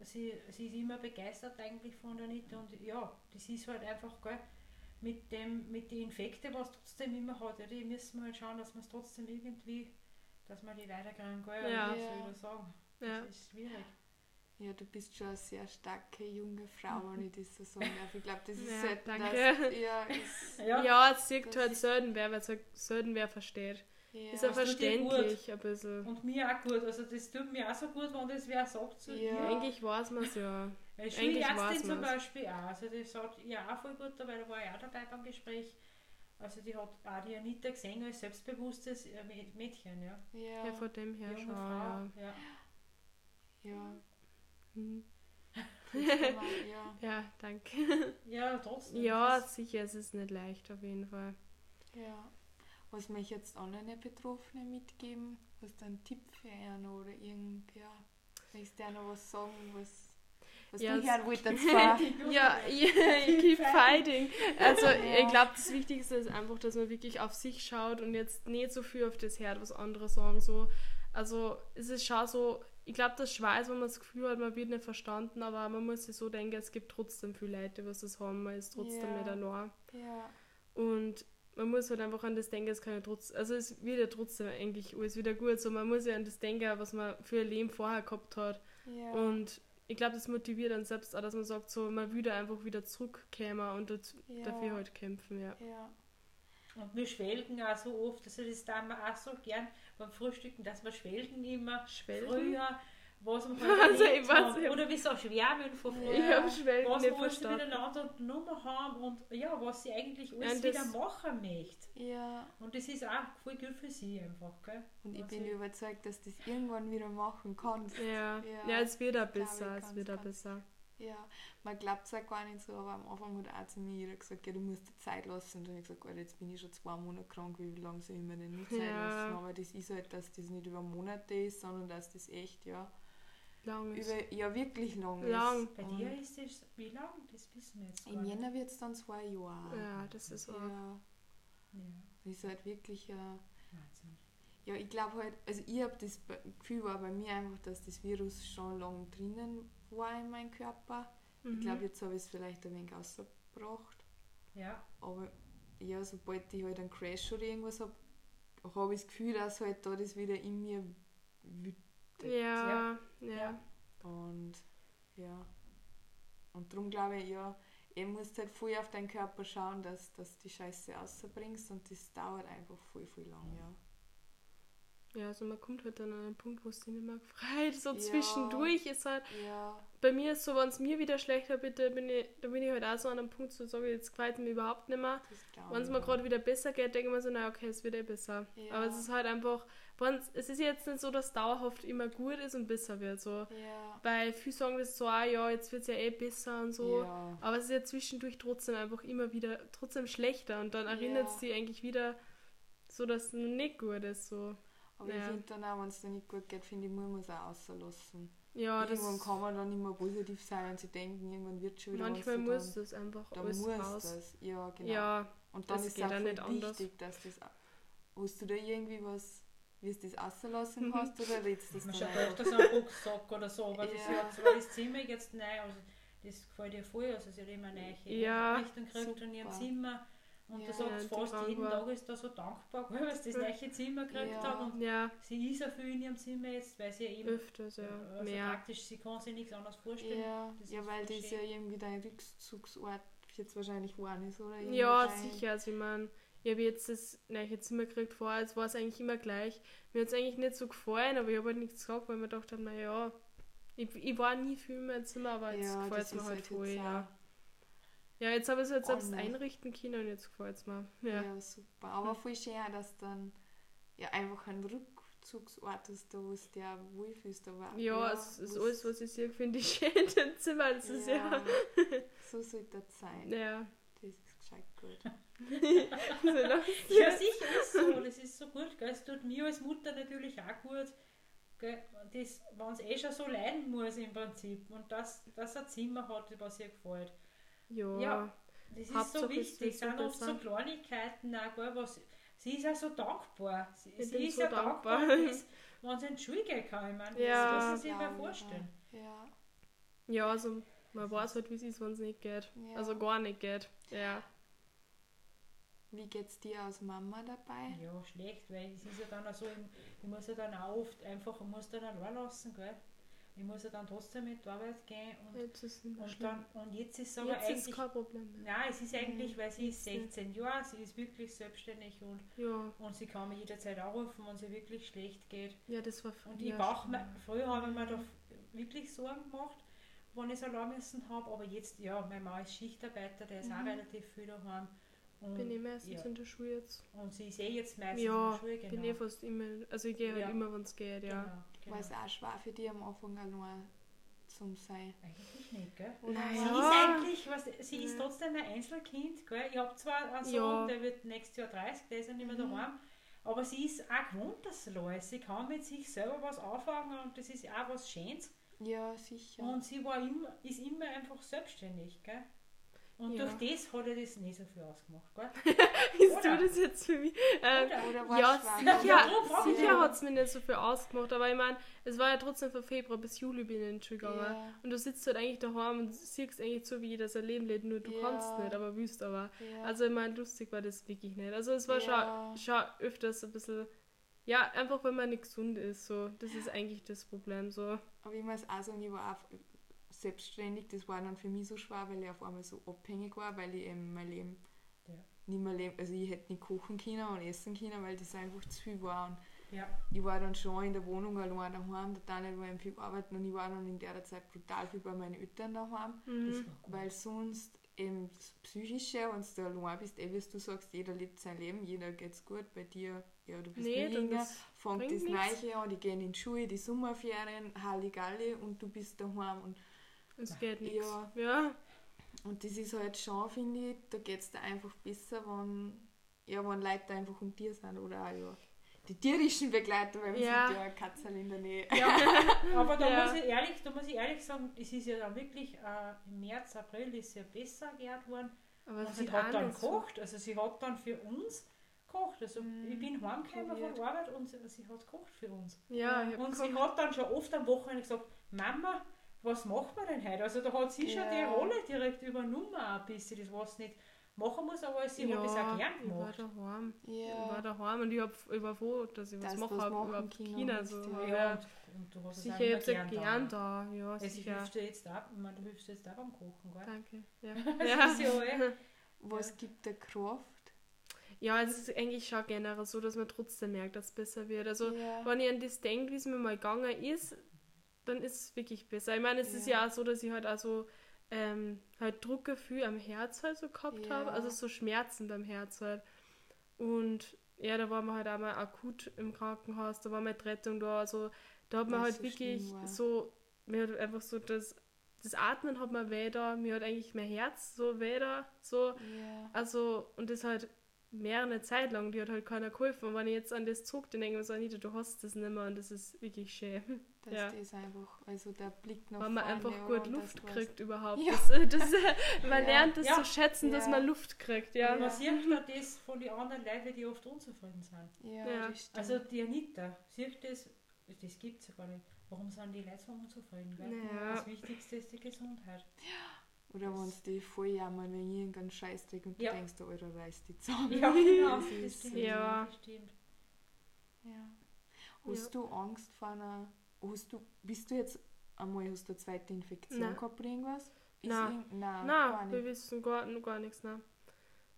sie, sie ist immer begeistert eigentlich von der Nite und ja, das ist halt einfach, gell, mit dem, mit den Infekten, was trotzdem immer hat, ja, die müssen wir halt schauen, dass wir es trotzdem irgendwie, dass wir die weiterkriegen, gell, Ja. was soll Ja. ich sagen? Ja. Das ist schwierig. Ja, du bist schon eine sehr starke junge Frau, wenn ich das so sagen [laughs] darf. Ich glaube, das ist Ja, selten, danke. dass... Ja, ist, Ja, es sieht Das halt selten wer, weil es halt selten wer versteht. Ja. Ist ja verständlich ein bisschen. Und mir auch gut, also das tut mir auch so gut, wenn das wer sagt zu Ja. ihr. Eigentlich weiß man es ja. Weil die Schulärztin zum. Beispiel auch, also das hat ja auch voll gut dabei, da war ich auch dabei beim Gespräch. Also die hat auch die Anita gesehen als selbstbewusstes äh, Mä- Mädchen, ja. Ja, Ja, von dem her Junge schon, Frau, ja. ja. ja. Hm. man- ja, [laughs] Ja, danke. Ja, trotzdem. Ja, sicher, es ist nicht leicht auf jeden Fall. ja. Was möchte ich jetzt andere Betroffene mitgeben? Was da ein Tipp für einen oder irgend, ja, möchtest du dir noch was sagen, was, was Ja, du hören wolltest? [laughs] Ja, [laughs] yeah, keep fighting. Also Ja. ich glaube, das Wichtigste ist einfach, dass man wirklich auf sich schaut und jetzt nicht so viel auf das hört, was andere sagen. So. Also es ist schon so, ich glaube, das Schweiß, wenn man das Gefühl hat, man wird nicht verstanden, aber man muss sich so denken, es gibt trotzdem viele Leute, was das haben, man ist trotzdem Ja. nicht allein. Ja, Und man muss halt einfach an das denken, es kann ja trotzdem, also es wird ja trotzdem eigentlich alles wieder gut. So, man muss ja an das denken, was man für ein Leben vorher gehabt hat. ja. Und ich glaube, das motiviert dann selbst auch, dass man sagt, so, man würde einfach wieder zurückkommen und Ja. dafür halt kämpfen, ja. ja. Und wir schwelgen auch so oft, also das tun wir auch so gern beim Frühstücken, dass wir schwelgen immer. Schwelgen? Früher, was wir [laughs] Also, erlebt ich weiß. Oder wie so schwärmen von früher. Ich habe Schwelgen was nicht wir verstanden. miteinander unternommen haben und ja, was sie eigentlich alles Ja, wieder machen möchte. Ja, Und das ist auch voll gut für sie einfach, gell? und ich bin sie- überzeugt, dass du das irgendwann wieder machen kannst. Ja. Ja, ja, es wird auch ich besser, es wird auch besser. Ja, man glaubt es auch gar nicht so, aber am Anfang hat auch zu mir jeder gesagt, ja, du musst dir Zeit lassen. Und dann habe ich gesagt, Alter, jetzt bin ich schon zwei Monate krank, wie lange soll ich mir denn nicht Zeit Ja. lassen? Aber das ist halt, dass das nicht über Monate ist, sondern dass das echt, ja, Lang ist. über, ja wirklich lang, Lang. ist. Bei Und dir ist es, wie lang? Das wissen wir jetzt gar Im nicht. Jänner wird es dann zwei Jahre. Ja, das ist auch. Ja, Ja, das ist halt wirklich, ja, Wahnsinn. ja ich glaube halt, also ich habe das Gefühl war bei mir einfach, dass das Virus schon lange drinnen war in meinem Körper. Ich Mhm. glaube, jetzt habe ich es vielleicht ein wenig rausgebracht. Ja, Aber ja, sobald ich halt einen Crash oder irgendwas habe, habe ich das Gefühl, dass halt da das wieder in mir ja, ja, Ja. Und ja. Und darum glaube ich, ja, ihr musst halt voll auf deinen Körper schauen, dass, dass du die Scheiße rausbringst und das dauert einfach voll, voll lang, ja. Ja, also man kommt halt dann an einen Punkt, wo es sich nicht mehr gefreut. So Ja. zwischendurch ist halt, Ja, bei mir ist so, wenn es mir wieder schlechter wird, da bin ich, da bin ich halt auch so an einem Punkt, so sage ich, jetzt gefällt mir überhaupt nicht mehr. Wenn es mir gerade wieder besser geht, denke ich mir so, na okay, es wird eh besser. Ja. Aber es ist halt einfach, es ist jetzt nicht so, dass es dauerhaft immer gut ist und besser wird. So. Ja, Weil viele sagen das so, ah ja, jetzt wird es ja eh besser und so. ja. Aber es ist ja zwischendurch trotzdem einfach immer wieder trotzdem schlechter und dann erinnert es Ja. dich eigentlich wieder so, dass es nicht gut ist. So. Aber Ja. ich finde dann auch, wenn es dir nicht gut geht, finde ich, muss man es auch auslassen. Ja, irgendwann kann man dann mehr positiv sein und sie denken, irgendwann wird schon wieder manchmal was. muss das einfach dann, alles muss raus. das. Ja, genau. Ja, Und dann Das ist es auch auch nicht anders. wichtig, dass das. Hast du da irgendwie was, wie du das auslassen Mhm. kannst oder redest du das man schaut einfach? öfters einen Rucksack oder so, aber das Ja. hat zwar das Zimmer jetzt neu, also das gefällt dir voll, also sie hat immer eine neue Ja, Richtung gekriegt in ihrem. Zimmer. Und Ja. da sagt Ja, sie die fast jeden war- Tag ist da so dankbar, weil sie das neue Zimmer gekriegt Ja. hat. Und ja, sie ist ja viel in ihrem Zimmer jetzt, weil sie ja eben öfters, ja. also Mehr. praktisch, sie kann sich nichts anderes vorstellen. Ja, Das ja ist weil das schön. ja irgendwie dein Rückzugsort jetzt wahrscheinlich war ist, oder? Ja, sicher. Also ich meine, ich habe jetzt das neue Zimmer gekriegt vorher, jetzt war es eigentlich immer gleich. Mir hat es eigentlich nicht so gefallen, aber ich habe halt nichts gesagt, weil ich mir gedacht habe, naja, ich, ich war nie viel in meinem Zimmer, aber jetzt Ja, gefällt es mir halt halt voll, ja. Ja, jetzt habe ich es halt selbst Anders. einrichten können und jetzt gefällt es mir. Ja. Ja. super. Aber voll schön, dass dann ja einfach ein Rückzugsort ist, da wo du dich auch wohlfühlst. Aber Ja, es ist alles, was ich sehe, finde ich schön [laughs] in dem Zimmer. Das ist ja. [laughs] so sollte das sein. Ja. Das ist gescheit gut. So, [laughs] ne? [laughs] Ja, sicher ist so, das ist so gut, gell? es tut mir als Mutter natürlich auch gut, gell? das, wenn es eh schon so leiden muss im Prinzip und dass das ein Zimmer hat, was ihr gefällt. ja. Ja. Das ist so wichtig, es sind so oft so. Kleinigkeiten auch, gell, was, sie ist ja so dankbar, sie, sie ist so ja dankbar. dankbar, dass- wenn sie in die Schule gehen kann, ich meine, Ja. das muss ich mir glaub ich vorstellen. Ja, Ja, also man weiß halt, wie es ist, wenn es nicht geht. Ja. Also gar nicht geht. Ja. Wie geht's dir als Mama dabei? Ja, schlecht, weil es ist ja dann auch so, ich, ich muss ja dann auch oft einfach, ich muss dann allein lassen, gell. Ich muss ja dann trotzdem mit der Arbeit gehen und, Jetzt ist es und, schlimm. dann, und jetzt ist es aber Jetzt ist eigentlich, kein Problem mehr. nein, es ist eigentlich, weil sie ist jetzt nicht. 16 Jahre, sie ist wirklich selbstständig und, Ja, und sie kann mich jederzeit anrufen, wenn sie wirklich schlecht geht. ja, das war Und früher ich brauche mir, früher habe ich mir da wirklich Sorgen gemacht, wenn ich es allein müssen habe. Aber jetzt, ja, meine Mama ist Schichtarbeiter, der ist auch Mhm. relativ viel daheim. Bin ich meistens ja. in der Schule jetzt. und sie ist eh jetzt meistens Ja, in der Schule, genau. bin eh fast immer. Also ich gehe halt Ja. immer, wenn es geht, ja. Genau, genau. War es auch schwer für dich am Anfang allein zum sein? Eigentlich nicht, gell? Oder Nein. Sie ist eigentlich, was, sie ist trotzdem ein Einzelkind. Gell? Ich habe zwar einen Sohn, Ja. der wird nächstes Jahr 30, der ist ja nicht mehr Mhm. daheim. Aber sie ist auch gewohnt, dass sie läuft. Sie kann mit sich selber was anfangen und das ist auch was Schönes. Ja, sicher. Und sie war immer, ist immer einfach selbstständig. Gell? Und Ja. durch das hat er das nicht so viel ausgemacht. Gell? [laughs] Oder? du das jetzt für mich? Ähm, Oder? Oder ja, es schwer? sicher, Ja, sicher hat es mir nicht so viel ausgemacht, aber ich meine, es war ja trotzdem von Februar bis Juli bin ich Schule gegangen. Ja, Und du sitzt halt eigentlich daheim und siehst eigentlich so, wie jeder sein Leben lebt, nur du Ja. kannst nicht, aber willst aber. Also ich meine, lustig war das wirklich nicht. Also es war schon, schon öfters ein bisschen, ja, einfach wenn man nicht gesund ist, so. Das ist eigentlich das Problem, so. Aber ich muss auch sagen, ich war auch selbstständig. Das war dann für mich so schwer, weil ich auf einmal so abhängig war, weil ich eben mein Leben Ja. nicht mehr leben, also ich hätte nicht kochen können und essen können, weil das einfach zu viel war. Und Ja, ich war dann schon in der Wohnung allein daheim, der Daniel war eben viel arbeiten und ich war dann in der Zeit brutal viel bei meinen Eltern daheim, Mhm. weil sonst eben das Psychische, wenn du allein bist, eh wie du sagst, jeder lebt sein Leben, jeder geht's gut, bei dir, ja, du bist Nee, jünger, fängt das. Neue an, die gehen in die Schule, die Sommerferien, Halligalli und du bist daheim und, es geht nichts. Ja. Ja. und das ist halt schon, finde ich, da geht's dir einfach besser, wenn, ja, wenn Leute einfach um dir sind oder auch, ja, die tierischen Begleiter, weil wir Ja. sind ja Katzel in der Nähe. Ja, [laughs] aber da, Ja. muss ich ehrlich, da muss ich ehrlich sagen, es ist ja dann wirklich äh, im März, April ist ja besser geehrt worden. Aber Und es sie hat dann gekocht, also sie hat dann für uns gekocht. Also Mhm. ich bin heimgekommen von Arbeit und sie, sie hat gekocht für uns. Ja, Und sie hat dann schon oft am Wochenende gesagt, Mama, was machen wir denn heute? Also da hat sie schon die Ja. Rolle direkt übernommen auch ein bisschen, das was nicht machen muss, aber sie hat das auch gern ich war gemacht. daheim. Ich war Ja, daheim und ich, hab, ich war froh, dass ich was mache, du was hab machen überhaupt können China. So. ja. Ja, und, und du hast es sicher, auch ich immer hab's ja gern gern da. da. Ja, Also sicher. hilfst du jetzt auch, ich meine, du hilfst jetzt auch beim Kochen, gell? Danke. Ja. [laughs] Das ist ja eh. [laughs] was gibt der Kraft? ja, es ist eigentlich schon generell so, dass man trotzdem merkt, dass es besser wird. Also, ja. wenn ich an das denke, wie es mir mal gegangen ist, dann ist es wirklich besser. Ich meine, es ist Ja. ja auch so, dass ich halt auch so ähm, halt Druckgefühl am Herz halt so gehabt Ja. habe, also so Schmerzen beim Herz halt. Und ja, da waren wir halt auch mal akut im Krankenhaus, da war mal Rettung da, also da hat man halt so wirklich schlimm so, mir hat einfach so das, das Atmen hat mir weh da, mir hat eigentlich mein Herz so weh da, so, ja. also, und das halt mehrere Zeit lang, die hat halt keiner geholfen. Und wenn ich jetzt an das zurück, dann denke ich mir so, Anita, du hast das nicht mehr und das ist wirklich schön. [laughs] dass Ja. das einfach, also der Blick nach Wenn man vorne, einfach ja, gut Luft das kriegt überhaupt. Ja. Das, äh, das, [laughs] äh, man Ja. lernt das Ja. zu schätzen, dass Ja. man Luft kriegt, ja. Man sieht ja das von den anderen Leuten, die oft unzufrieden sind. Ja, Ja. das stimmt. Also die Anita, sieht das, das gibt es ja gar nicht. Warum sind die Leute so unzufrieden? Gell? Ja. Das Wichtigste ist die Gesundheit. Oder wenn es die voll jammern, wenn ich irgendeinen Scheiß träge und Ja. du denkst, oh, Alter, reiß die zusammen. Ja, [laughs] genau, Das stimmt. Ja. Das stimmt. Ja. Hast du Angst vor einer, hast du, bist du jetzt einmal, hast du eine zweite Infektion Nein. gehabt oder irgendwas? Ist Nein. irgend- Nein, gar Nein, wir wissen gar, gar nichts. Nein.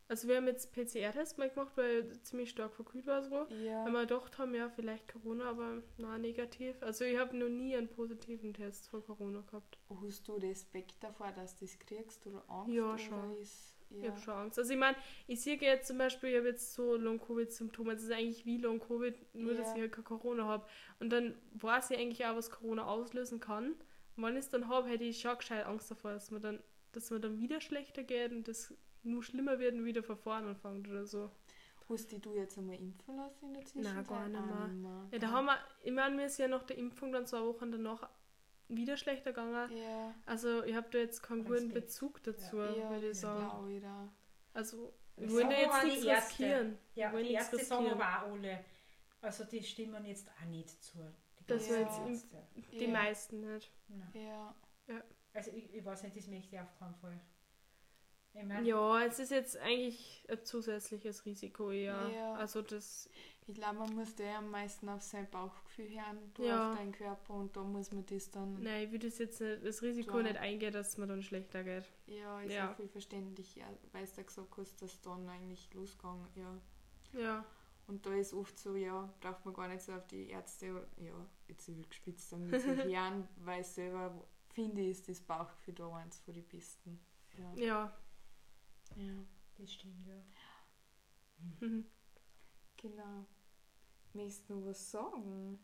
Also wir haben jetzt PCR-Test mal gemacht, weil ich ziemlich stark verkühlt war so. Ja. Wir gedacht haben, ja, vielleicht Corona, aber nein, negativ. Also ich habe noch nie einen positiven Test von Corona gehabt. Hast du Respekt davor, dass du das kriegst oder Angst? Ja, oder schon. Ist, Ich ja. habe schon Angst. Also ich meine, ich sehe jetzt zum Beispiel, ich habe jetzt so Long-Covid-Symptome. Das ist eigentlich wie Long-Covid, nur dass Ja. ich halt kein Corona habe. Und dann weiß ich eigentlich auch, was Corona auslösen kann. Und wenn ich es dann habe, hätte ich schon gescheit Angst davor, dass mir dann, dass mir dann wieder schlechter geht und das nur schlimmer wird und wieder von vorne anfängt oder so. Hast dich du jetzt einmal impfen lassen in der Zwischenzeit? gar nicht mehr. mehr. Ja, da haben wir, ich meine, mir ist ja nach der Impfung dann zwei Wochen danach wieder schlechter gegangen. Ja, Also ich habe da jetzt keinen guten Respekt. Bezug dazu, ja, würde ich das sagen. da. Also Das ich da jetzt nichts riskieren. Ja, die sagen riskieren. aber auch alle, also die stimmen jetzt auch nicht zu. Die wir ganzen jetzt Ärzte. Die Ja. meisten nicht. Nein. Ja, Also ich, ich weiß nicht, das möchte ich auf keinen Fall. Ja, es ist jetzt eigentlich ein zusätzliches Risiko eher. Ja. Also das, ich glaube, man muss da ja am meisten auf sein Bauchgefühl hören, du Ja. auf deinen Körper und da muss man das dann, nein, ich würde es jetzt nicht, das Risiko Klar. nicht eingehen, dass mir dann schlechter geht. ja, ist Ja. auch viel verständlich, ja, weil du ja gesagt hast, dass dann eigentlich losgegangen, ja. Ja, Und da ist oft so, ja, braucht man gar nicht so auf die Ärzte, ja, jetzt will ich gespitzt sagen, mit so hören, weil selber finde ich, ist das Bauchgefühl da eins von den besten. Ja. Ja. Ja. Das stimmt, ja. Mhm. [laughs] Genau. Möchtest du noch was sagen?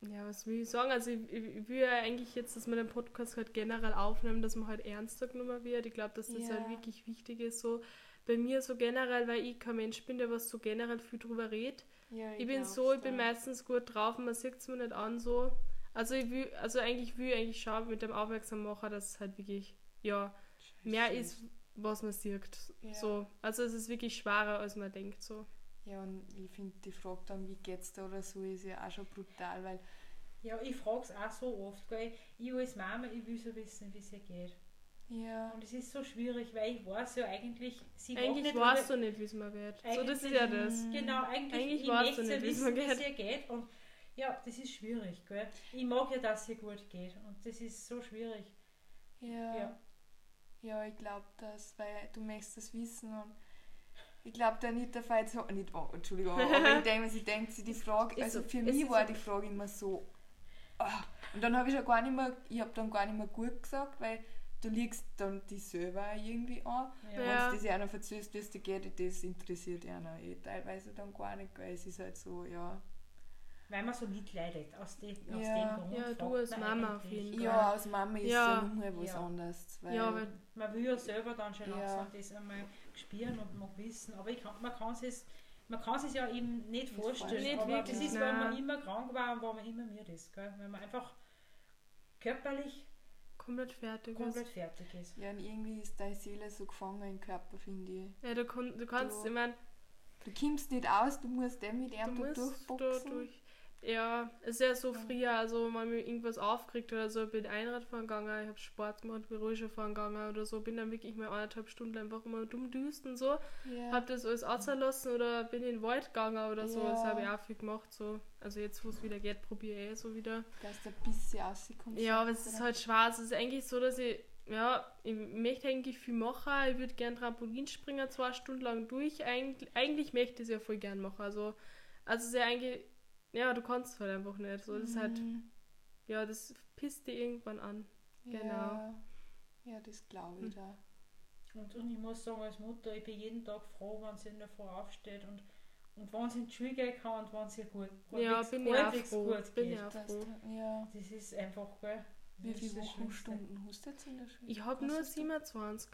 Ja, was will ich sagen? Also ich, ich, ich will ja eigentlich jetzt, dass wir den Podcast halt generell aufnehmen, dass man halt ernster genommen wird. Ich glaube, dass das Ja. halt wirklich wichtig ist. So bei mir so generell, weil ich kein Mensch bin, der was so generell viel drüber redet. Ja, Ich bin glaub's so, ich bin meistens gut drauf und man sieht es mir nicht an so. Also ich will, also eigentlich will ich eigentlich schauen mit dem Aufmerksammacher, dass es halt wirklich, ja, mehr Scheiße. ist, was man sieht. Ja. So. Also es ist wirklich schwerer, als man denkt so. Ja, und ich finde die Frage dann, wie geht's da oder so, ist ja auch schon brutal, weil Ja, ich frage es auch so oft. Gell? Ich als Mama, ich will so wissen, wie es ihr geht. ja, Und es ist so schwierig, weil ich weiß ja eigentlich, sie Eigentlich nicht weißt du nicht, wie es mir wird. So, das ist Eigentlich- ja das. Genau, eigentlich, Eigentlich ich weißt du möchte ja nicht, mir wie es geht. ihr geht. Und ja, das ist schwierig. Gell? Ich mag ja, dass es ihr gut geht. Und das ist so schwierig. ja, Ja. ja, ich glaube das, weil du möchtest das wissen und ich glaube, der Anita fällt so, nicht, oh, Entschuldigung, aber [laughs] ich denke, sie denkt sich die Frage, also so- für es mich war so- die Frage immer so, ah. und dann habe ich schon gar nicht mehr, ich habe dann gar nicht mehr gut gesagt, weil du liegst dann die selber irgendwie an. Ja. Wenn Ja. du das einer verzögerst, wie es dir geht, das interessiert einer eh teilweise dann gar nicht, weil es ist halt so, ja. Weil man so mitleidet. Aus, dem aus Ja. dem Grund. Ja, du als Mama auf jeden gell? Ja, als Mama ist Ja. ja nochmal was Ja. anderes. Weil, Ja, weil Man will ja selber dann schon Ja. langsam das einmal spüren und mag wissen. Aber ich kann, man kann es man kann es ja eben nicht Nicht vorstellen. vorstellen. aber Nicht das wirklich, ist, wenn man immer krank war und wenn man immer müde ist. Gell? Wenn man einfach körperlich komplett fertig komplett ist. fertig ist. ja, und irgendwie ist deine Seele so gefangen im Körper, finde ich. Ja, du, kon, du kannst, Du- ich meine, Du kommst nicht aus, du musst den mit du ihm da musst da durchboxen. durch. Ja, es ist ja so früher, also wenn man mir irgendwas aufkriegt oder so, bin Einrad fahren gegangen, ich habe Sport gemacht, bin Ruhig fahren gegangen oder so, bin dann wirklich mal eineinhalb Stunden einfach immer dumm düst und so. Ja. Hab das alles auslassen oder bin in den Wald gegangen oder so. Ja. Das habe ich auch viel gemacht. So. Also jetzt, wo es wieder geht, probiere ich eh so wieder. Dass du ein bisschen rauskommst. Ja, aber es ist halt schwer. Es ist eigentlich so, dass ich, ja, ich möchte eigentlich viel machen. Ich würde gern Trampolin springen, zwei Stunden lang durch. Eigentlich, eigentlich möchte ich es ja voll gern machen. Also, also ja eigentlich, ja, du kannst es halt einfach nicht. So, das halt, Mhm. ja, das pisst dich irgendwann an. genau. Ja, ja das glaube ich Hm. da. Und, und ich muss sagen, als Mutter, ich bin jeden Tag froh, wenn sie in der Früh aufsteht und, und wenn sie in die Schule gehen kann und wenn sie gut, Ja, halbwegs- bin ich auch halbwegs froh. gut Bin geht. ich auch Das, froh. ja. Das ist einfach, gell? Wie viele. Wochenstunden hast du jetzt in der Schule? Ich habe nur hast du? 27.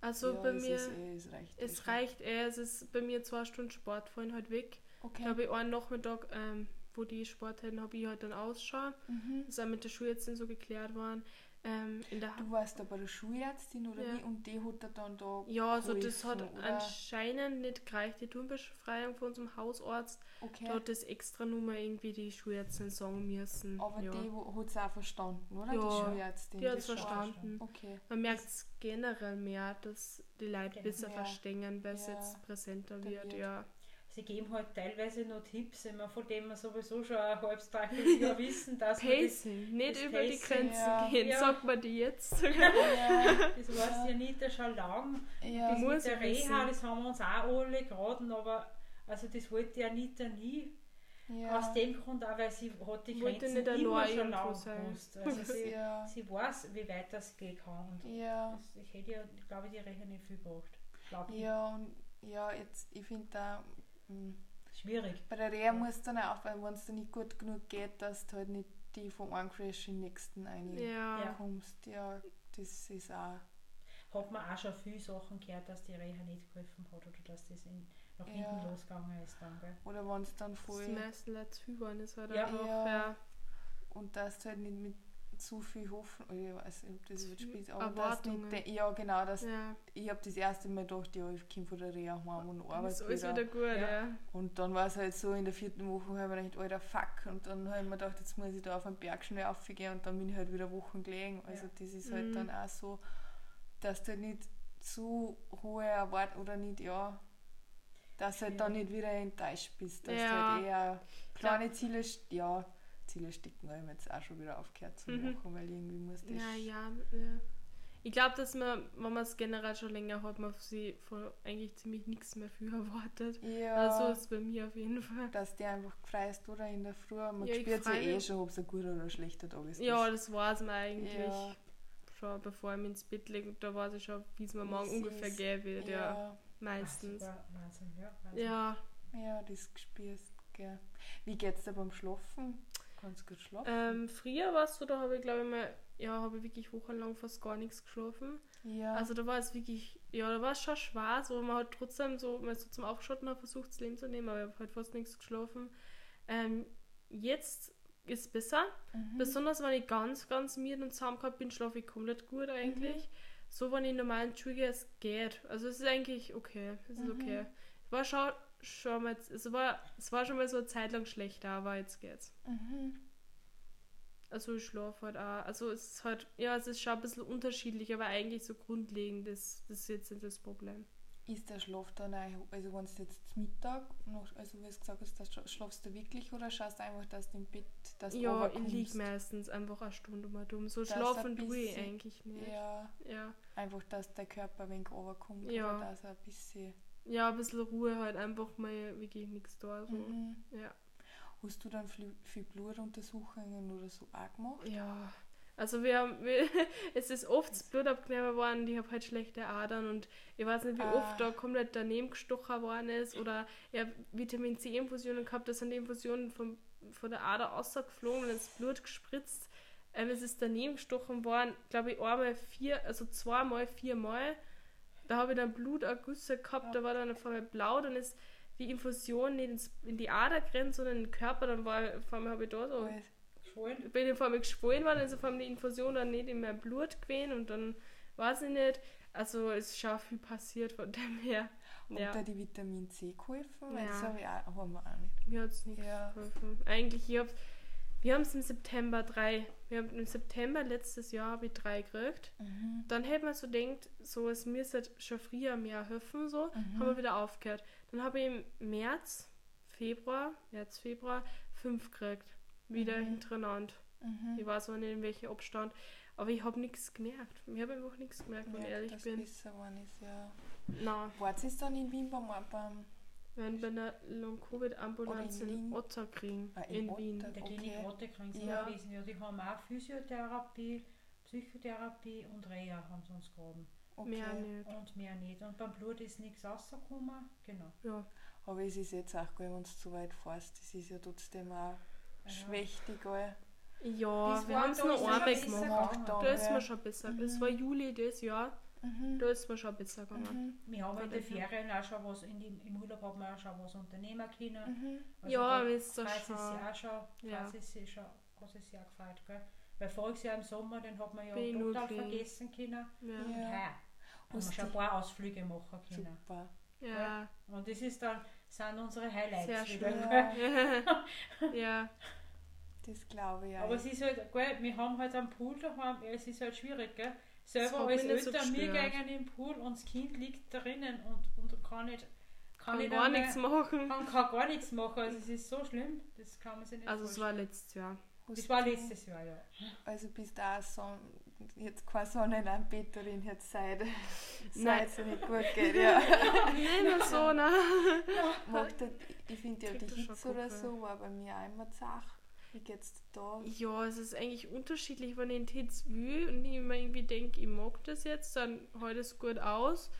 Also ja, bei es mir, Ist eh, es reicht. eh es reicht eh. Es ist bei mir zwei Stunden Sport fallen halt weg. Okay. Da habe ich einen Nachmittag, ähm, wo die Sport hätten, habe ich halt dann Ausschau. Mhm. Das ist auch mit der nicht so geklärt worden. Ähm, Du warst da bei der Schulärztin oder Ja. wie? Und die hat dir dann da. ja, also das hat oder? anscheinend nicht gereicht, die Turnbefreiung von unserem Hausarzt. Okay. Da hat das extra Nummer irgendwie die Schulärztin sagen müssen. Aber ja. die hat es auch verstanden, oder? Ja, die Schulärztin. die hat es verstanden. Okay. Man merkt es generell mehr, dass die Leute besser Ja. verstehen, weil es jetzt präsenter Da wird. wird- Ja. Sie geben halt teilweise noch Tipps, immer, von denen wir sowieso schon ein halbes, dreiviertel [laughs] Jahr wissen, dass man das, nicht das über die Pacing, Grenzen ja. gehen, Ja. sagt man die jetzt. Ja, [laughs] das weiß die Anita schon lang. ja. Das muss mit der. Reha, das haben wir uns auch alle geraten, aber also das wollte die Anita nie. ja. Aus dem Grund auch, weil sie hat die Grenzen nicht immer schon lang gewusst. [laughs] Also sie, ja. sie weiß, wie weit das gehen kann. Ja. das, ich hätte ja, glaube ich, die Reha nicht viel gebracht. Ja, und ja, jetzt, ich finde da, mh, Schwierig. bei der Reha musst du dann auch, weil wenn es dir nicht gut genug geht, dass du halt nicht die vom einen Crash in den nächsten Ja. reinkommst. Ja, das ist auch, Hat man auch schon viele Sachen gehört, dass die Reha nicht geholfen hat oder dass das in, nach Ja. hinten losgegangen ist. Dann, gell? oder wenn es dann Das voll, die meisten Leute zu viel waren, ist halt Ja. Ja. ja. und dass du halt nicht mit zu viel Hoffnung, ich weiß nicht, ob das überspielt, viel aber dass Erwartungen. nicht, ja genau, dass, ja. ich habe das erste Mal gedacht, ja, ich komme von der Reha heim und arbeite ist alles wieder. wieder gut, Ja. ja. Und dann war es halt so, in der vierten Woche habe ich mir gedacht, alter Fuck. Und dann habe ich mir gedacht, jetzt muss ich da auf den Berg schnell aufgehen und dann bin ich halt wieder Wochen gelegen. Also Ja. das ist halt Mhm. dann auch so, dass du halt nicht zu hohe Erwartungen oder nicht, ja, dass du halt dann nicht wieder enttäuscht bist. Dass du halt eher kleine Ziele, ja, Ziele stecken habe ich mir jetzt auch schon wieder aufgehört zu Mhm. machen, weil irgendwie muss das... Ja, ja, ja. Ich glaube, dass man, wenn man es generell schon länger hat, man sich von eigentlich ziemlich nichts mehr viel erwartet. Ja. Also so ist es bei mir auf jeden Fall. dass der einfach freist oder in der Früh. Man Ja, ich spürt sich freu eh schon, ob es ein guter oder schlechter Tag ist. Ja, das war es mir eigentlich. Ja. Schon bevor ich mich ins Bett lege, da weiß ich schon, wie es mir morgen es ungefähr gehen wird. Ja, ja. meistens. Ach, Wahnsinn, ja. Wahnsinn. Ja, Ja, das spürst gell. Wie geht's dir beim Schlafen? Kannst du gut schlafen? ähm, früher war es so, da habe ich glaube ich mal, ja, habe ich wirklich wochenlang fast gar nichts geschlafen. ja. Also da war es wirklich, ja, da war es schon schwer, so man hat trotzdem so, mal so zum Aufschotten hat versucht, das Leben zu nehmen, aber ich habe halt fast nichts geschlafen. Ähm, jetzt ist es besser, mhm. besonders wenn ich ganz, ganz müde und zusammengehabt bin, schlafe ich komplett gut eigentlich. So, wenn ich in normalen gehe, es geht. Also es ist eigentlich okay, es ist Mhm. okay. War schon, schon mal, es war, es war schon mal so eine Zeit lang schlechter, aber jetzt geht's. Mhm. Also ich schlafe halt auch. Also es ist halt, ja, es ist schon ein bisschen unterschiedlich, aber eigentlich so grundlegend, das, das ist jetzt nicht das Problem. Ist der Schlaf dann auch, also wenn du jetzt Mittag, noch, also wie du gesagt hast, schlafst du wirklich oder schaust du einfach, dass du im Bett das Ja, ich liege meistens einfach eine Stunde mal dumm. So schlafen tue ich eigentlich nicht. Ja, Ja. einfach, dass der Körper ein wenig runterkommt Ja. oder dass er ein bisschen... ja, ein bisschen Ruhe halt, einfach mal wirklich nichts da. So. Mhm. Ja. Hast du dann viel, viel Blutuntersuchungen oder so auch gemacht? Ja, also wir haben, wir, [laughs] es ist oft das Blut abgenommen worden, ich habe halt schlechte Adern und ich weiß nicht, wie Ah. oft da komplett daneben gestochen worden ist oder ich habe Vitamin C-Infusionen gehabt, da sind die Infusionen vom, von der Ader rausgeflogen und ins Blut gespritzt. Ähm, es ist daneben gestochen worden, glaube ich, einmal vier, also zweimal, viermal. Da habe ich dann Blutergüsse gehabt, da war dann auf einmal blau, dann ist die Infusion nicht ins, in die Ader gerannt, sondern in den Körper, dann war auf einmal habe ich da so. Schwulen. bin ich vor allem geschwollen worden, also vor allem die Infusion dann nicht in mein Blut gewesen und dann weiß ich nicht. Also es ist schon viel passiert von dem her. Und Ja, da die Vitamin C geholfen? Weil das Ja. habe ich auch, haben wir auch nicht. mir hat es nichts Ja. geholfen. Eigentlich, ich hab, wir haben es im September drei, wir haben im September letztes Jahr habe ich drei gekriegt. Mhm. Dann hätte man so denkt, so es müsste schon früher mehr helfen, so, Mhm. haben wir wieder aufgehört. Dann habe ich im März, Februar, März, Februar fünf gekriegt. Wieder Mhm. hintereinander. Mhm. Ich weiß auch nicht, in welchem Abstand. Aber ich habe nichts gemerkt. Ich habe einfach nichts gemerkt, wenn ich Ja, ehrlich dass bin. geworden ist, ja. Nein, Wart ihr dann in Wien beim, beim werden bei einer Long-Covid-Ambulanz in in Wien? Otter kriegen. Ah, in in Wien. Otter. In der. Klinik Rote kriegen sie Ja. gewesen. Ja, die haben auch Physiotherapie, Psychotherapie und Reha haben sie uns gegeben. okay. Mehr nicht. Und mehr nicht. Und beim Blut ist nichts rausgekommen. Genau. Ja. Aber es ist jetzt auch gut, wenn du zu weit fährst. Das ist ja trotzdem auch Ja. schwächtig. All. Ja, Das wir haben es da nur ist es einmal schon besser gemacht. Da ist mir schon besser. Es Mhm. war Juli dieses Jahr. Mhm. Da ist mir schon besser gegangen. Mhm. Wir haben in den. Ferien auch schon was, in die, im Urlaub haben wir auch schon was unternehmen können. Mhm. Also Ja, aber ist das schon- auch schon, Ja. sie sich schon, hat sich auch gefreut, gell? Weil voriges Jahr im Sommer, den hat man ja Bin total vergessen können. Ja. Und Ja. heuer haben wir Hast schon ein paar Ausflüge machen können. Super. Ja. Und das ist dann, sind unsere Highlights Sehr wieder. schön. gell? Ja, [laughs] ja. das glaube ich auch. Aber es ist halt, gell, wir haben halt einen Pool daheim, ja, es ist halt schwierig, gell? Selber als nicht so Eltern, wir gehen im Pool und das Kind liegt drinnen und, und kann nicht, kann, Kann gar nichts machen. Man kann gar nichts machen, also es ist so schlimm, das kann man sich nicht Also es war letztes Jahr. Hast Das war du- letztes Jahr, ja. Also bist du auch so, jetzt keine Sonnenanbeterin, jetzt seid Nein. seid ihr nicht gut geht, [laughs] ja. Nur so, ne? Macht das, ich finde ja die Hitze oder so war bei mir auch immer zach. Wie geht's da? Ja, es ist eigentlich unterschiedlich, wenn ich einen Titz will und ich mir irgendwie denke, ich mag das jetzt, dann hält es gut aus.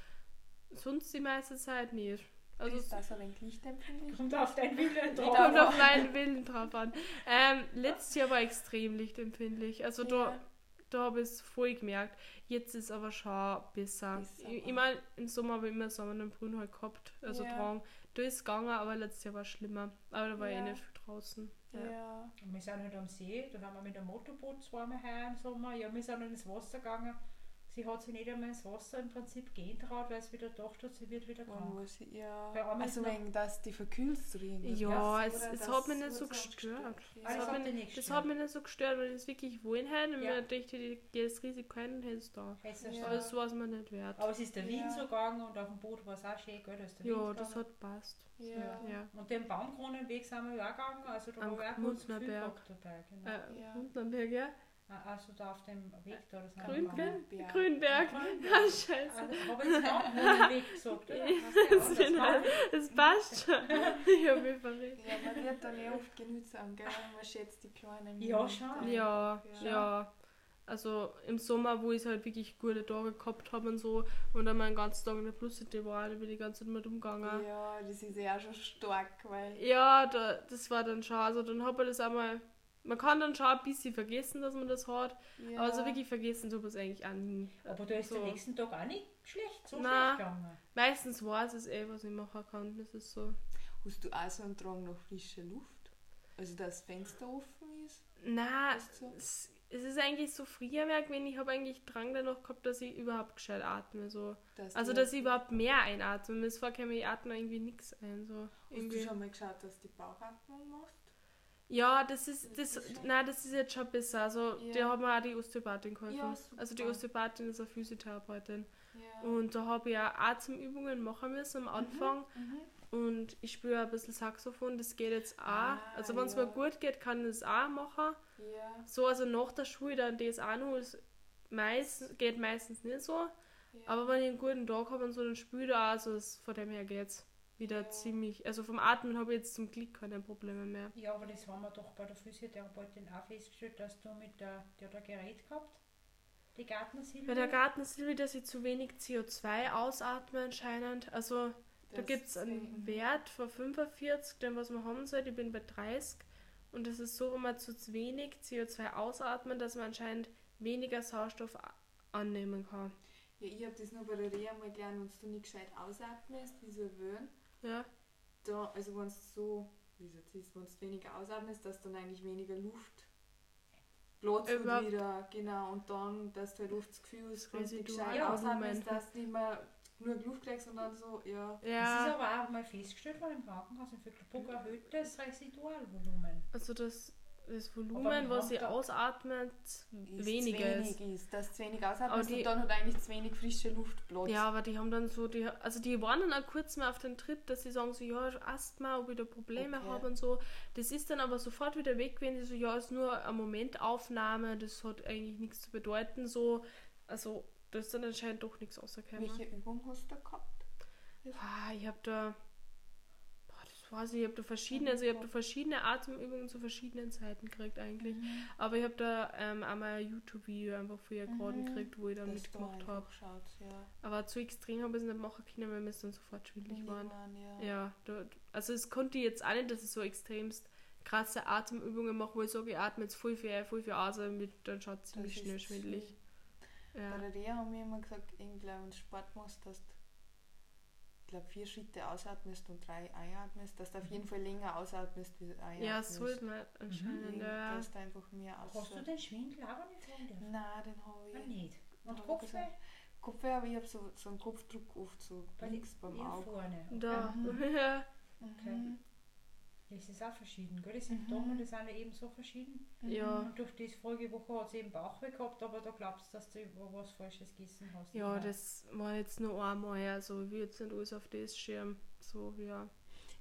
Sonst die meiste Zeit nicht. Also ist das ein wenig lichtempfindlich? Kommt auf dein Willen drauf. kommt auf meinen Willen drauf an. Ähm, letztes Jahr war extrem lichtempfindlich. Also da, Ja. da habe ich es voll gemerkt. Jetzt ist aber schon besser. Besser, ich, ich meine, im Sommer habe ich immer Sommer und Brünn halt gehabt. Also Ja. Drang. Da ist es gegangen, aber letztes Jahr war es schlimmer. Aber da war Ja. ich nicht viel draußen. Ja. Und wir sind halt am See, da haben wir mit dem Motorboot zweimal heuer im Sommer. Ja, wir sind dann ins Wasser gegangen. Sie hat sich nicht einmal ins Wasser im Prinzip gehen traut, weil sie wieder gedacht hat, sie wird wieder krank. muss ich, ja. Also wegen, dass die verkühlst du irgendwas. Ja, Oder es, es hat mich nicht so gestört. Ah, Das, hat mich, nicht das gestört. hat mich nicht so gestört, weil ich es wirklich wollen hätte und Ja. mir dachte, das Risiko hätte es da. Ja. schon- Aber das war es mir nicht wert. Aber es ist der Wind Ja. so gegangen und auf dem Boot war es auch schön, gell, da Ja, das hat passt. Ja. Ja. Und den Baumkronenweg sind wir ja auch gegangen, also da Am ich auch gehabt dabei. Genau. Äh, Ja. Ja. Ah, Also da auf dem Weg da, das Grünberg? Berg. Grünberg. Grünberg. Ah, scheiße. Also, habe [laughs] ich jetzt auch einen Weg gesagt, oder? Das, das passt schon. [laughs] Ich habe mich verrückt. Ja, man wird dann eh oft genügsam, gell? Man schätzt die kleinen Ja, schon. Ja, Ja. ja. Also im Sommer, wo ich halt wirklich gute Tage gehabt habe und so und dann meinen ganzen Tag in der Pluscity war, da bin ich die ganze Zeit mit umgegangen. Ja, das ist ja auch schon stark, weil. Ja, da, das war dann schon, also dann habe ich das einmal, man kann dann schon ein bisschen vergessen, dass man das hat, Ja. aber so wirklich vergessen tut man es eigentlich auch nie. Aber da ist So. der nächsten Tag auch nicht schlecht, so Nein. schlecht gegangen. Meistens weiß es eh, was ich machen kann, das ist so. Hast du auch so einen Drang nach frischer Luft? Also, dass das Fenster offen ist? Na, Ist so? es, es ist eigentlich so früher mehr gewesen, ich habe eigentlich Drang danach gehabt, dass ich überhaupt gescheit atme, so. Dass Also, du, dass ich überhaupt mehr einatme. Mir ist vorgekommen, ich atme irgendwie nichts ein. So. Hast du Irgendwie. schon mal geschaut, dass du die Bauchatmung machst? Ja, das ist, das, ist nein, das ist jetzt schon besser. Also, Ja. da hat mir auch die Osteopathin geholfen. Ja, also, die Osteopathin ist eine Physiotherapeutin. Ja. Und da habe ich auch Atemübungen machen müssen am Anfang. Mhm. Und ich spüre ein bisschen Saxophon, das geht jetzt auch. Ah, also, wenn es mir gut geht, kann ich das auch machen. So, also nach der Schule dann das auch noch. Es meist, geht meistens nicht so. Aber wenn ich einen guten Tag habe und so, dann spüre ich auch, also von dem her geht's wieder ziemlich. Also vom Atmen habe ich jetzt zum Glück keine Probleme mehr. Ja, aber das haben wir doch bei der Physiotherapeutin auch festgestellt, dass du mit der, der hat ein Gerät gehabt, die Gartnersilbe. Bei der Gartensilbe, dass ich zu wenig CO2 ausatme anscheinend. Also da Das gibt es einen Wert von 45, den was man haben sollte. Ich bin bei 30. Und es ist so, wenn man zu wenig CO2 ausatmet, dass man anscheinend weniger Sauerstoff annehmen kann. Ja, ich habe das nur bei der Reha mal gelernt, wenn du nicht gescheit ausatmest, wie so ein Wöhn, Ja, da, also wenn du so, wie es jetzt ist, wenn du weniger ausatmest, dass dann eigentlich weniger Luft Platz wird Überhaupt- wieder, genau, und dann, dass du halt oft das Gefühl hast, wenn du gescheit Ja, ausatmest, dass du nicht mehr genug Luft kriegst, sondern so, ja. Das ist ja aber auch mal festgestellt worden im Krankenhaus in Vöckelburg, erhöhtes Residualvolumen. also das, das Volumen, was sie da- ausatmet, Ist weniger zu wenig ist. ist. Dass zu wenig ausatmest die- und dann hat eigentlich zu wenig frische Luft Platz. Ja, aber die haben dann so, die, also die waren dann auch kurz mal auf den Trip, dass sie sagen so, ja, Asthma, ob ich da Probleme Okay. habe und so. Das ist dann aber sofort wieder weg, wenn die so, ja, ist nur eine Momentaufnahme, das hat eigentlich nichts zu bedeuten, so. Also, das ist dann anscheinend doch nichts rausgekommen. Welche Übung hast du gehabt? Ah, ich habe da, weiß ich, ich habe da verschiedene, also ich habe da verschiedene Atemübungen zu verschiedenen Zeiten gekriegt eigentlich. Aber ich habe da ähm, einmal ein YouTube-Video einfach vorher gerade Mhm. gekriegt, wo ich dann Dass du mitgemacht habe. ja. Aber zu extrem habe ich es nicht machen können, weil mir es dann sofort schwindelig waren. ja. Ja, da, also es konnte ich jetzt auch nicht, dass ich so extremst krasse Atemübungen mache, wo ich sage, ich atme jetzt voll viel voll viel aus, damit dann schaut es ziemlich Das schnell schwindelig. Bei Ja. der Reha haben wir immer gesagt, irgendwie, wenn du Sport machst, dass du, ich glaube, vier Schritte ausatmest und drei einatmest, dass du auf jeden Fall länger ausatmest, wie einatmest. ja, sollte man anscheinend, Irgendwie, ja. Dass du einfach mehr aus. Hast du den Schwindel aber nicht? Nein, den habe Ah, ich. nicht. Und Ja, Kopfweh? Kopfweh, aber ich habe so, so einen Kopfdruck oft so Bei links beim Auge. vorne. Da, Mhm. [laughs] ja. Das ist auch verschieden, gell? Die Symptome, Mhm. die sind ja eben so verschieden. Ja. Und durch die vorige Woche hat sie eben Bauchweh gehabt, aber da glaubst du, dass du über was Falsches gegessen hast. ja, Immer. das war jetzt nur einmal, also ich will jetzt nicht alles auf das schirm. So, ja.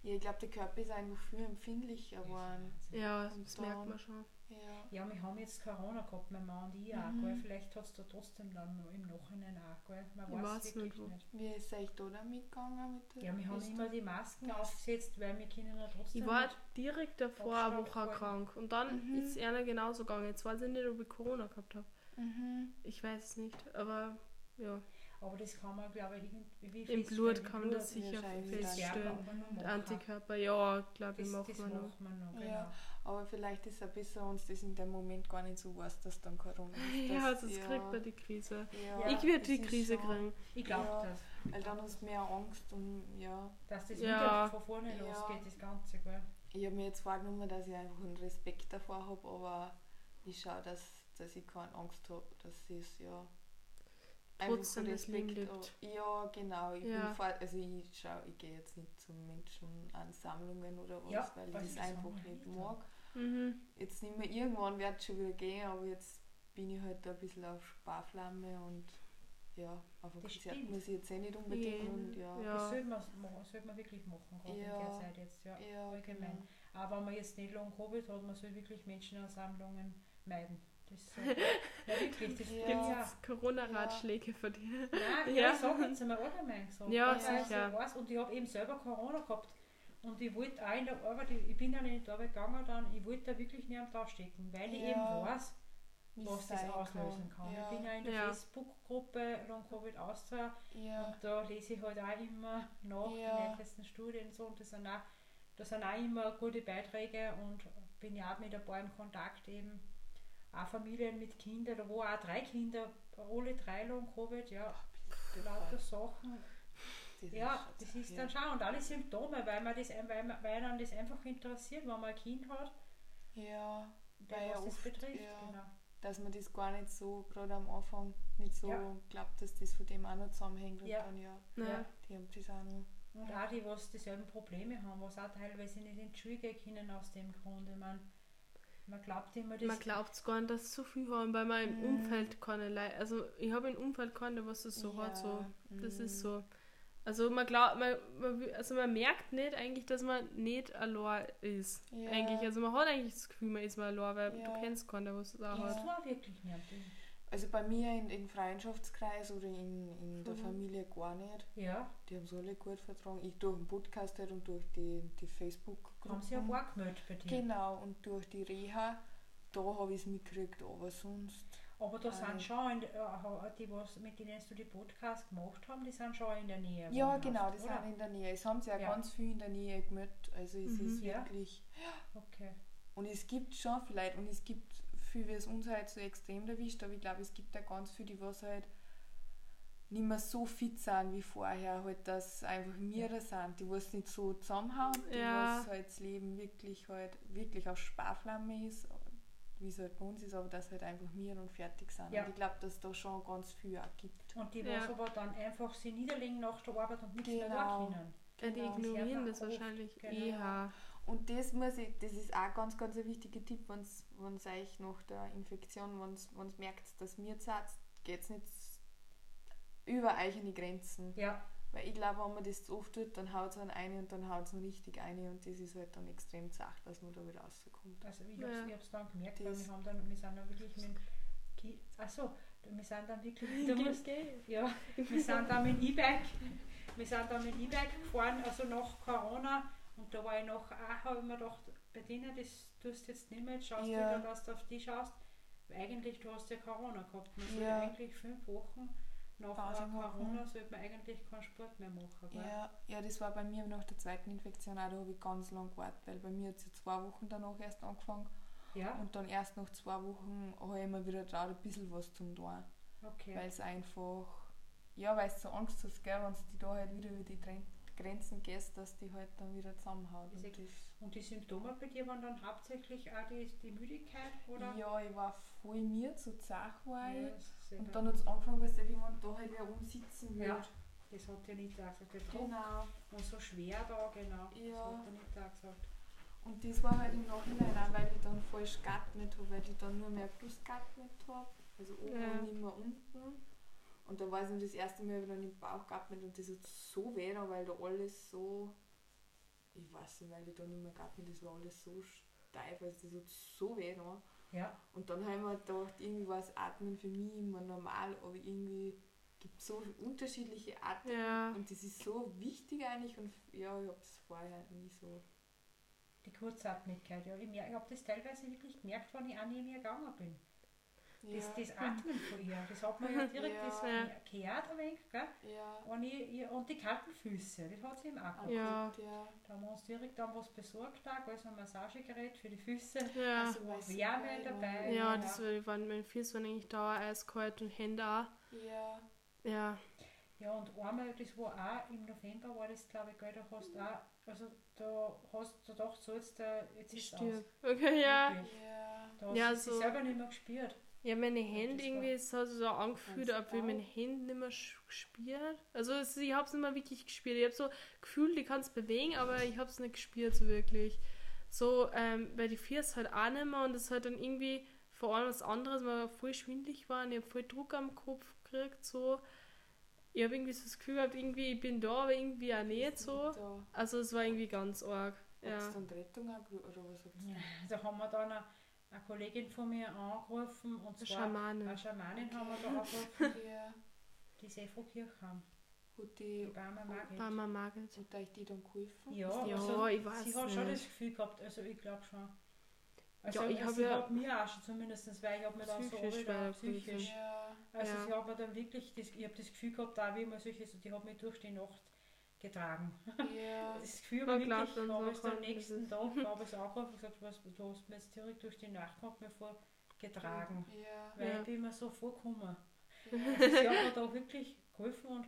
Ja, ich glaube, der Körper ist einfach viel empfindlicher geworden. Ja, das merkt man schon. Ja. Ja, wir haben jetzt Corona gehabt, mein Mann und ich auch, Mhm. gell? Vielleicht hat es da trotzdem dann noch im Nachhinein auch, gell? Man Ich weiß wirklich nicht. Wie ist euch da damit gegangen? Mit der Ja, wir haben immer die Masken Ja. aufgesetzt, weil wir können ja trotzdem Ich war direkt davor eine Woche krank und dann Mhm. ist es einer genauso gegangen. Jetzt weiß ich nicht, ob ich Corona gehabt habe. Mhm. Ich weiß es nicht, aber ja. Aber das kann man, glaube ich, irgendwie Im. Blut kann man das sicher Das feststellen. Antikörper, ja, glaube ich, Das, machen das wir noch. machen wir noch, genau. Ja. Aber vielleicht ist es besser, es das in dem Moment gar nicht so weiß, dass dann Corona ist. [laughs] Ja, dass- sonst kriegt man die Krise. Ja, ich werde das die ist Krise schon- kriegen. Ich glaube Ja. das. Weil dann hast du mehr Angst und ja. Dass das Ja. wieder von vorne Ja. losgeht, das Ganze, gell? Ich habe mir jetzt vorgenommen, dass ich einfach einen Respekt davor habe, aber ich schaue, dass, dass ich keine Angst habe, dass es ja Trotzdem das aber- Ja, genau. Ich, Ja. bin vor, also ich, schau, ich gehe jetzt nicht zu Menschenansammlungen oder was, Ja, weil ich das das einfach nicht, mag. Mhm. Jetzt nicht mehr irgendwann wird es schon wieder gehen, aber jetzt bin ich halt ein bisschen auf Sparflamme und ja, einfach Das Konzert stimmt. muss ich jetzt eh nicht unbedingt Ja. und ja. Ja. Das sollte man, machen, sollte man wirklich machen, gerade Ja. in der Zeit jetzt. Ja, Ja, allgemein. genau. Aber wenn man jetzt nicht lange Covid hat, man soll wirklich Menschenansammlungen meiden. Das [laughs] ist so. ja, wirklich. Das Ja. Gibt's Corona-Ratschläge von dir? Nein, Ja. ja. ich sage jetzt einmal allgemein gesagt. Ja, weiß, sicher. Ich weiß, und ich habe eben selber Corona gehabt. Und ich wollte auch in der Arbeit, ich ich bin nicht in die Arbeit gegangen dann, ich wollte da wirklich nicht am Tag stecken, weil ich Ja. eben weiß, was das auslösen kann. Ja. Ich bin ja in der Ja. Facebook-Gruppe Long Covid Austria ja. und da lese ich halt auch immer nach Ja. die neuesten Studien und so und das sind, auch, das sind auch immer gute Beiträge und bin ja auch mit ein paar im Kontakt eben. Auch Familien mit Kindern, da wo auch drei Kinder, alle drei Long Covid, ja, lauter Sachen. Ja, das ist ja. dann schon und alle Symptome, weil man das, weil, man, weil einem das einfach interessiert, wenn man ein Kind hat, Ja, der Weil ja was das oft, betrifft. ja. Genau. dass man das gar nicht so, gerade am Anfang, nicht so Ja. glaubt, dass das von dem auch noch zusammenhängt. Und Ja. dann ja, Ja. Ja. die haben das auch noch. Und auch die, was dieselben Probleme haben, was auch teilweise nicht in die Schule gehen können aus dem Grund. Ich meine, man glaubt immer, das Man glaubt gar nicht, dass sie so viel haben, weil man im Mhm. Umfeld keine Leute, also ich habe im Umfeld keine, was es so hat, so, das ist mhm. so. Also man glaubt, man, man, also man merkt nicht eigentlich, dass man nicht allein ist. Ja. Eigentlich, also man hat eigentlich das Gefühl, man ist mal allein, weil Ja. du kennst keinen, was da Ja. das hat. man wirklich nicht. Also bei mir in, im Freundschaftskreis oder in, in der Mhm. Familie gar nicht. Ja, Die haben es alle gut vertragen. Ich durch den Podcast halt und durch die, die haben Facebook-Gruppe. sie ja auch gemeldet bei dir. Genau, und durch die Reha, da habe ich es mitgekriegt, aber sonst. Aber da sind Äh. schon, in, äh, die, was, mit denen du die Podcast gemacht haben, die sind schon in der Nähe. Ja, genau, die oder? sind in der Nähe. Es haben sich ja, Ja. ganz viel in der Nähe gemeldet. Also es Mhm. ist Ja. wirklich. Okay. Und es gibt schon vielleicht, und es gibt viel, wie es uns halt so extrem erwischt, aber ich glaube, es gibt da ganz viele, die was halt nicht mehr so fit sind wie vorher, halt, dass einfach wir da sind, die was nicht so zusammenhauen, die Ja. was halt das Leben wirklich halt wirklich auf Sparflamme ist, wie es halt bei uns ist, aber dass halt einfach wir und fertig sind. Ja. Und ich glaube, dass da schon ganz viel auch gibt. Und die, Ja. was aber dann einfach sie niederlegen nach der Arbeit und nichts mehr Genau. tun können. Ja, die Genau, ignorieren das wahrscheinlich genau. eher. Und das muss ich, das ist auch ganz, ganz ein wichtiger Tipp, wenn es euch nach der Infektion, wenn ihr merkt, dass mir zart, geht es nicht über euch an die Grenzen. Ja, Weil ich glaube, wenn man das zu oft tut, dann haut es einen ein und dann haut es richtig ein und das ist halt dann extrem zart, dass man da wieder rauskommt. also ich Ja. habe es dann gemerkt, weil wir haben dann, wir sind dann wirklich mit Achso, wir sind dann wirklich, da muss, ja, wir sind dann mit dem E-Bike, wir sind dann mit dem E-Bike gefahren, also nach Corona und da war ich noch, auch habe ich mir gedacht, bei denen, das tust du jetzt nicht mehr, jetzt schaust Ja. du wieder, dass du auf die schaust, weil eigentlich, du hast ja Corona gehabt, man soll Ja. eigentlich fünf Wochen nach Pause äh, machen. Corona sollte man eigentlich keinen Sport mehr machen, gell? Ja, ja, das war bei mir nach der zweiten Infektion auch, da habe ich ganz lang gewartet, weil bei mir hat es ja zwei Wochen danach erst angefangen Ja, und dann erst nach zwei Wochen habe ich mir wieder traut, ein bisschen was zum tun. okay. Weil es einfach, ja, weil du so Angst hast, gell, wenn du die da halt wieder über die Grenzen gehst, dass die halt dann wieder zusammenhaut. Ist Und das, Und die Symptome bei dir waren dann hauptsächlich auch die, die Müdigkeit, oder? ja, ich war voll mir, so zart war ich. Ja, Und dann- dann hat es angefangen, wie man da halt wieder umsitzen Ja. wird. Das hat ja nicht gesagt. Der Druck Genau. und so schwer da, genau. Ja. Das hat er nicht gesagt. Und das war halt im Nachhinein auch, weil ich dann falsch geatmet habe, weil ich dann nur mehr Brust geatmet habe. Also oben Ja. und nicht mehr unten. Und da war es dann das erste Mal wieder in den Bauch geatmet und das hat so weh, weil da alles so, ich weiß nicht, weil ich da nicht mehr geatmet das war alles so steif, also das hat so weh da. Ja, Und dann haben wir gedacht, irgendwie war das Atmen für mich immer normal, aber irgendwie gibt es so unterschiedliche Arten Ja. und das ist so wichtig eigentlich und ja, ich habe es vorher nie so. die Kurzatmigkeit. Ja. Ich, ich habe das teilweise wirklich gemerkt, wenn ich auch neben ihr gegangen bin. Das, das Atmen von ihr, das hat man ja [laughs] direkt Ja. das Ja. gehört ein wenig, gell? Ja. Und, ich, und die kalten Füße, das hat sie eben auch gehabt. Da haben wir uns direkt dann was besorgt, auch, also ein Massagegerät für die Füße. Ja. Also, Wärme dabei. Ja, das war, waren meine Füße waren eigentlich dauer eiskalt und Hände auch. Ja. Ja. Ja, und einmal, das war auch im November, war das glaube ich, gell, da hast du auch, also da hast du gedacht, so jetzt, jetzt ist es aus. Okay, ja. Wirklich. Ja. Da hast Ja, du sie so- selber nicht mehr gespürt. Ja, meine Hände irgendwie, es hat so angefühlt, als ob ich meine Hände nicht mehr gespürt. Also es, ich habe es nicht mehr wirklich gespürt. Ich habe so gefühlt, ich kann es bewegen, aber ich habe es nicht gespürt so wirklich. So, ähm, weil die Füße halt auch nicht mehr und es hat dann irgendwie vor allem was anderes, weil wir voll schwindlig waren, ich habe voll Druck am Kopf gekriegt, so. Ich habe irgendwie so das Gefühl gehabt, irgendwie ich bin da, aber irgendwie auch nicht so. Da. Also es war irgendwie ganz arg. Ja. Ja. Dann die Rettung oder was habt ihr? Da haben wir dann, auch- eine Kollegin von mir angerufen und Eine zwar Schamanin. eine Schamanin haben wir da angerufen, Ja. die sie von Kirchheim, Hat die die, Barmer Margit. Mama Margit. hat euch die dann geholfen? Ja, Ja, also, ich weiß sie hat schon das. Gefühl gehabt, also ich glaube schon. Also Ja, ich also hab sie ja- hat mir auch schon zumindest, weil ich habe mir dann so war psychisch. Ja. Also Ja. sie hat mir dann wirklich, das, ich habe das Gefühl gehabt, auch wie immer solche, die hat mich durch die Nacht getragen. Ja. [laughs] Das Gefühl Man war wirklich, dann habe ich am nächsten Tag, habe ich angerufen und gesagt, was, du hast mir jetzt direkt durch die Nacht kommt mir vor getragen. Ja. Weil Ja. ich bin mir so vorgekommen. Ja. [laughs] Also sie hat mir da wirklich geholfen und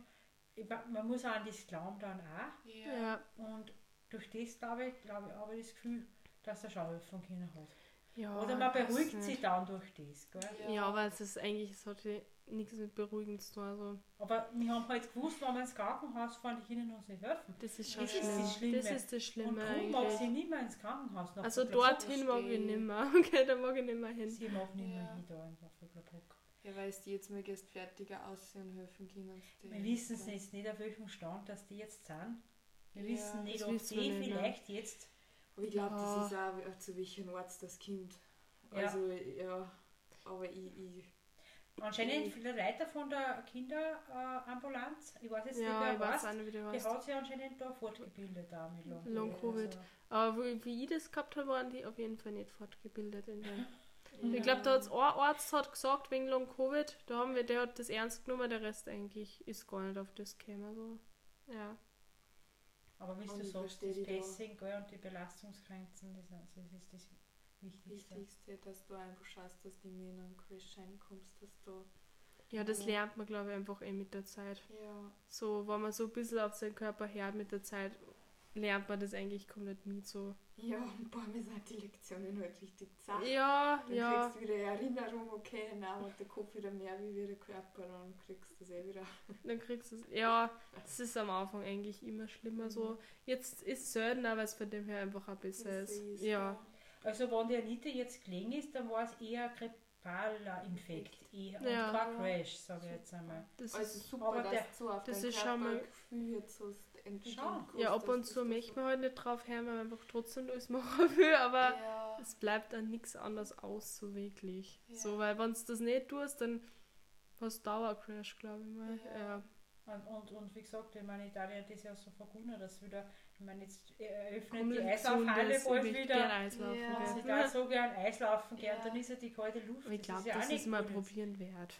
ich, man muss auch an das glauben dann auch. Ja. Und durch das glaube ich, glaube ich, habe ich das Gefühl, dass er schon helfen können hat. ja. Oder man beruhigt sich dann durch das. Gell? Ja. Ja, aber es ist eigentlich, es hatte nichts mit Beruhigen zu tun. Also, Aber wir haben halt gewusst, wenn wir ins Krankenhaus fahren, die können uns nicht helfen. das ist schon Das ist schlimm. das Schlimme. Das ist das Und Schlimme darum mag sie nicht mehr ins Krankenhaus. nach Also dorthin mag ich nicht mehr. [laughs] Okay, da mag ich nicht mehr hin. Sie mag nicht mehr Ja. hin da in Vöcklerbruck. Ja, weil es die jetzt mal fertiger aussehen und helfen können. Wir wissen es jetzt nicht, auf welchem Stand dass die jetzt sind. Wir Ja, wissen nicht, ob die nicht, vielleicht jetzt. Aber ich glaube, Ja. das ist auch zu welchem Arzt das Kind. Ja. Also, ja. Aber ich, ich Anscheinend Mhm. viele Leute von der Kinderambulanz, ich weiß jetzt Ja, nicht, ich wer weiß weiß, auch nicht, wie der die heißt. hat sich anscheinend da fortgebildet auch mit Long, Long Covid. Also, Aber wie ich das gehabt habe, waren die auf jeden Fall nicht fortgebildet. In. [laughs] Ja. Ich glaube, da hat ein Arzt hat gesagt, wegen Long Covid, da haben wir, der hat das ernst genommen, der Rest eigentlich ist gar nicht auf das gekommen. Also, ja. aber wie du sagst, das die da. Pacing gell, und die Belastungsgrenzen, das, das ist das Wichtigste. Wichtigste, dass du einfach schaust, dass du mehr in einen Crash reinkommst, dass du. Ja, das Ja. lernt man, glaube ich, einfach eh mit der Zeit. Ja. So, wenn man so ein bisschen auf seinen Körper hört mit der Zeit, lernt man das eigentlich komplett mit. So. Ja, und bei mir sind die Lektionen halt richtig zart. Ja, Dann ja. kriegst du wieder Erinnerung, okay, dann hat der Kopf wieder mehr wie der Körper, dann kriegst du das eh wieder. Dann kriegst du es. Ja, das ist am Anfang eigentlich immer schlimmer so. Jetzt ist es seltener, weil es von dem her einfach ein besser ist. ist, Ja. Also wenn die Anita jetzt gelegen ist, dann war es eher ein grippaler Infekt eher, und Ja. kein Crash, sage ich jetzt einmal. Das Also ist, super, aber dass der- du so auf das ist schon mal- Körpergefühl jetzt hast entwickeln ja, ab und zu möchte so- man halt nicht drauf hören, weil man einfach trotzdem alles machen [laughs] will, aber Ja, es bleibt dann nichts anderes aus, so wirklich. Ja. So, weil wenn du das nicht tust, dann hast du Dauercrash, glaube ich mal. Ja. Ja. Und, und, und wie gesagt, ich meine, Italien hat das ja so vergunnet, dass wieder, ich meine, jetzt äh, eröffnet Kommt die Eislaufhalle das bald wieder. gern Eislaufen. Ja. Dass gell. ich da so gern Eislaufen gern, Ja. dann ist ja die kalte Luft. Aber ich das glaube, ist ja das auch ist nicht mal gut. probieren wert.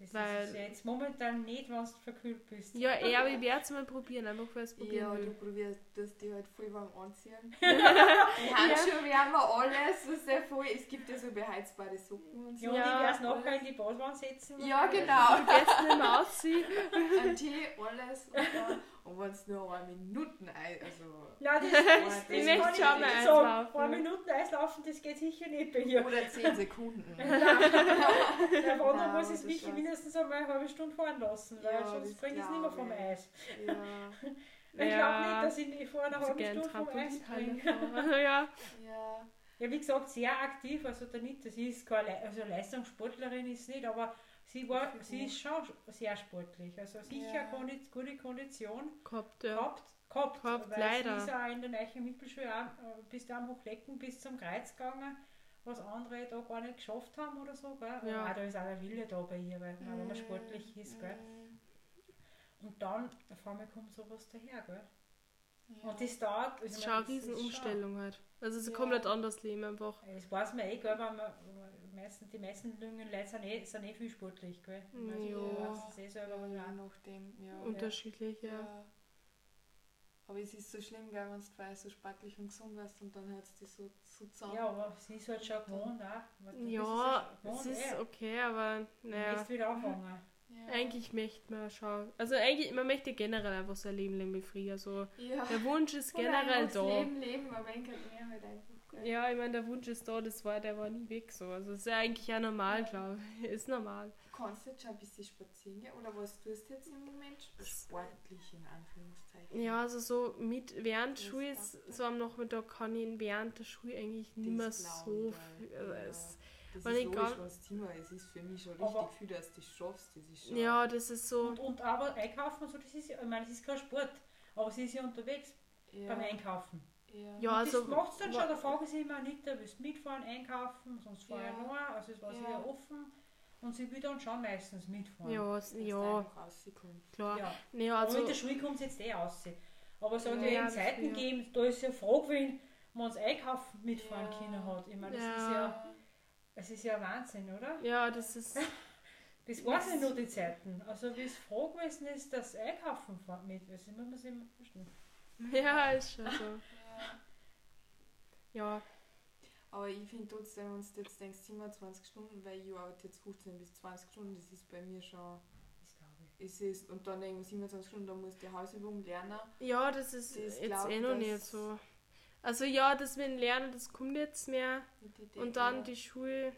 Das weil- ist ja jetzt momentan nicht, wenn du verkühlt bist. Ja, eher, aber [laughs] ich werde es mal probieren, einfach weil es probieren ja, du will. probierst das die halt voll warm anziehen. die Handschuhe wärmen alles, so sehr voll. Es gibt ja so beheizbare Socken und so. Ja, und Ja, ich werde es nachher in die Badwanne setzen. Ja, genau. Du gehst nicht mehr ausziehen. [laughs] Ein Tee, alles. Und, dann- und wenn es nur eine Minuten also. Ja, das, [laughs] das, das, das Ich kann möchte schon mal nicht sagen. Eislaufen. Ein Minuten Eislaufen, das geht sicher nicht bei ihr. Oder 10 [laughs] Sekunden. Der Wanderer Nein, muss es das mich war's. mindestens einmal eine halbe Stunde fahren lassen, weil Ja, sonst das bringe ich es nicht mehr vom. Eis. Ja, [laughs] Ich glaube Ja. nicht, dass ich nicht vor einer so halben Stunde vom Eis bringe. ja. ja. Ja, wie gesagt, sehr aktiv, also der nicht, sie ist keine Le also Leistungssportlerin ist nicht, aber sie war, sie ist schon sehr sportlich. Also sicher Ja. Kondi gute Kondition Gehabt, ja. gehabt, gehabt, Gehabt, weil leider. sie ist auch in der neuen Mittelschule auch, äh, bis da am Hochlecken bis zum Kreuz gegangen, was andere da gar nicht geschafft haben oder so. Gell? Ja. Auch da ist auch der Wille da bei ihr, weil wenn man sportlich ist. Gell? mm, Und dann auf einmal kommt sowas daher. Gell? ja. Und das dauert. Das also ist ich schon eine riesen ist schon- Umstellung halt. Also es ist ein Ja. komplett anderes Leben einfach. Das weiß man eh, gell, weil man, meisten, die meisten jungen Leute sind eh, sind eh viel sportlich. Gell? Also, Ja. du weißt es eh selber, ja, ja. nachdem, ja. Unterschiedlich, ja. ja. Aber es ist so schlimm, gell, wenn du vorher so sportlich und gesund warst und dann hört es dich so, so zusammen. ja, aber sie ist halt schon gewohnt auch. Du, Ja, ist ja es ist eh. okay, aber Du naja. musst wieder anfangen. Ja. Eigentlich möchte man schon. Also eigentlich, man möchte generell einfach so ein Leben leben wie früher. So. ja. Der Wunsch ist generell da. Leben leben, aber ich kann mehr halt einfach. Ja, ich meine, der Wunsch ist da, das war, der war nie weg so. Also es ist ja eigentlich ja normal, glaube ich. Ist normal. Kannst du jetzt schon ein bisschen spazieren gehen? Oder was tust du jetzt im Moment? Sportlich in Anführungszeichen. Ja, also so mit während Das Schule, ja. so am Nachmittag kann ich während der Schule eigentlich nicht mehr so viel. Also Ja. es, Das Wenn ist ich logisch, gar- was Thema Es ist für mich schon Aber- richtig viel, dass du das schaffst. Das ist schon ja, das ist so. Und, und aber einkaufen so, das ist ja, ich meine, das ist kein Sport. Aber sie ist ja unterwegs ja, beim Einkaufen. Ja. Ja, Und also. das macht dann wa- schon, da frage ich sie immer, Anita, willst du mitfahren, einkaufen, sonst fahre Ja. ich noch. Also es war Ja. sehr offen. Und sie will dann schon meistens mitfahren. Ja, dass ja, klar. Ja. Nee, Aber also. in der Schule kommt es jetzt eh aus. Aber so Ja, ja, ja, in Zeiten früher. geben, da ist ja Frage, wenn man das Einkaufen mitfahren Ja. können hat. Ich meine, das Ja. ist ja, das ist ja Wahnsinn, oder? Ja, das ist. [laughs] Das weiß ich nur die Zeiten. Also wie es froh gewesen ist, das Einkaufen mit. Das muss man sich immer vorstellen. [laughs] Ja, ist schon so. Ja. Ja, Aber ich finde trotzdem, wenn du jetzt denkst, 27 Stunden, weil ich arbeite jetzt 15 bis 20 Stunden, das ist bei mir schon, Das glaube ich. es ist, und dann irgendwie 27 Stunden, dann musst du Hausübung lernen. ja, das ist Das jetzt glaub eh ich, noch nicht so. Also ja, das mit dem Lernen, das kommt jetzt mehr. Und dann ja. die Schule.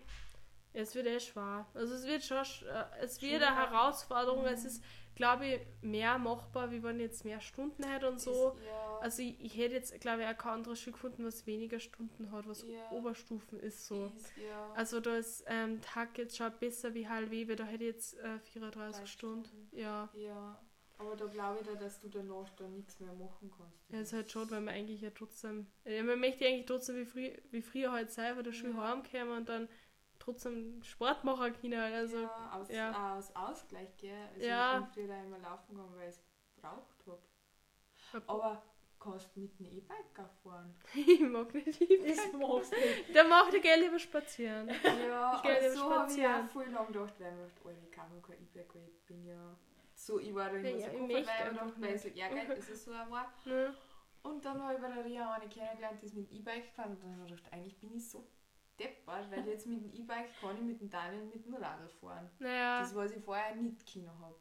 Es wird eh schwer. Also es wird schon, sch- äh, es wird eine. Herausforderung. Es Mhm. ist, glaube ich, mehr machbar, wie wenn ich jetzt mehr Stunden hätte und so. Ist, ja, Also ich, ich hätte jetzt, glaube ich, auch kein anderes Schule gefunden, was weniger Stunden hat, was Ja. Oberstufen ist so. ist, ja, Also da ist ähm, Tag jetzt schon besser wie halb, weil da hätte ich jetzt äh, 34 drei Stunden. Ja. Ja, aber da glaube ich da, dass du danach dann nichts mehr machen kannst. Ja, ist halt schon, weil man eigentlich ja trotzdem, äh, man möchte eigentlich trotzdem wie, früh, wie früher halt sein, von der Schule Ja. heimkommen und dann trotzdem Sport machen können. Also, ja, aus, ja. aus Ausgleich, gell? Also Ja. ich bin früher immer laufen gegangen, weil ich es braucht habe. hab- Aber kannst du mit dem E-Bike fahren? [laughs] ich mag nicht machst du nicht. Der macht gerne lieber spazieren. Ja, Ich aber so habe ich auch voll lang gedacht, weil ich dachte, oh, ich kann kein E-Bike, weil ich bin ja so, ich war da immer Ja, so ja, ich Kopf, möchte weil ich ich so nicht. ehrgeizig, also so war. Ne? Und dann habe ich bei der Ria eine kennengelernt, die ist mit E-Bike gefahren und dann habe ich gedacht, eigentlich bin ich so deppert, weil jetzt mit dem E-Bike kann ich mit dem Daniel mit dem Radl fahren. Naja, Das, was ich vorher nicht können habe.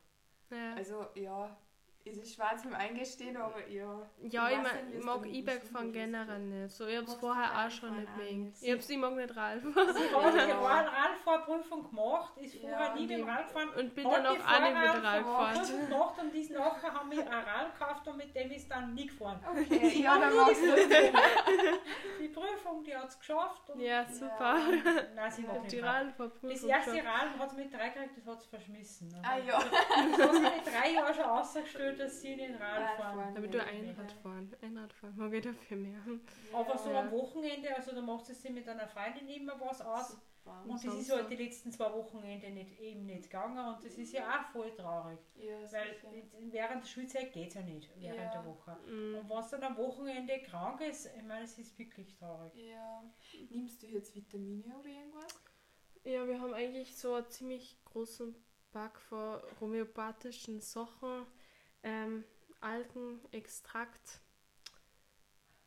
naja. Also ja, es ist schwer zum Eingestehen, aber ja. Ja, ich, mein, ich es mag ist, fahren es generell nicht. So, ich hab's Magst du vorher auch Radfahren schon nicht mögen. Ich, hab's, ich mag nicht Radfahren. [laughs] Sie hat Ja. die Radfahrprüfung gemacht, ist vorher Ja, nie mit dem Radfahren. Und bin dann auch auch nicht mit Fahrrad Rad gefahren. gemacht Und diesen nachher haben wir ein Rad gekauft und mit dem ist dann nie gefahren. Okay, ja, dann die du Prüfung. [laughs] Die Prüfung, die hat es geschafft. Und Ja, super. Nein, sie [laughs] Ich mag nicht Rad. Radfahrprüfung Das erste. Rad hat sie mit drei gekriegt, das hat sie verschmissen. Ah ja. Das hat sie mit drei Jahren schon ausgestellt, dass sie in den Rad fahren. Aber du Einrad fahren. Einrad fahren. Mag ich dafür mehr. Aber so am Wochenende, also da macht sie sich mit einer Freundin immer was aus. Super. Und das ist halt so? die letzten zwei Wochenende nicht, eben nicht gegangen und das ist ja auch voll traurig. Ja, Weil während der Schulzeit geht es ja nicht, während Ja. der Woche. Mm. Und wenn es dann am Wochenende krank ist, ich meine, es ist wirklich traurig. Ja. Nimmst du jetzt Vitamine oder irgendwas? Ja, wir haben eigentlich so einen ziemlich großen Pack von homöopathischen Sachen. Ähm, Algenextrakt,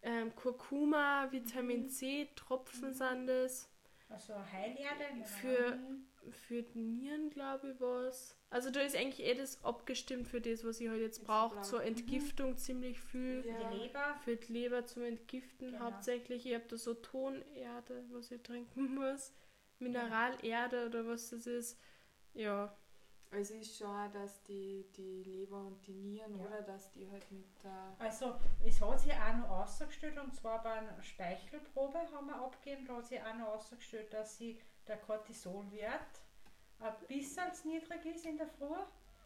ähm, Kurkuma, Vitamin C, Tropfen sind das. Also Heilerde. Für, für die Nieren, glaube ich, was. Also da ist eigentlich eh das abgestimmt für das, was ich halt jetzt brauche. brauch. Zur Entgiftung ziemlich viel. für Ja. die Leber. Für die Leber zum Entgiften Genau. hauptsächlich. Ich habe da so Tonerde, was ich trinken [laughs] muss. Mineralerde oder was das ist. Ja, Also ist schon auch, dass die, die Leber und die Nieren, Ja. oder dass die halt mit der. Also es hat sich auch noch ausgestellt und zwar bei einer Speichelprobe haben wir abgegeben, da hat sich auch noch ausgestellt, dass sie der Cortisolwert ein bisschen niedrig ist in der Früh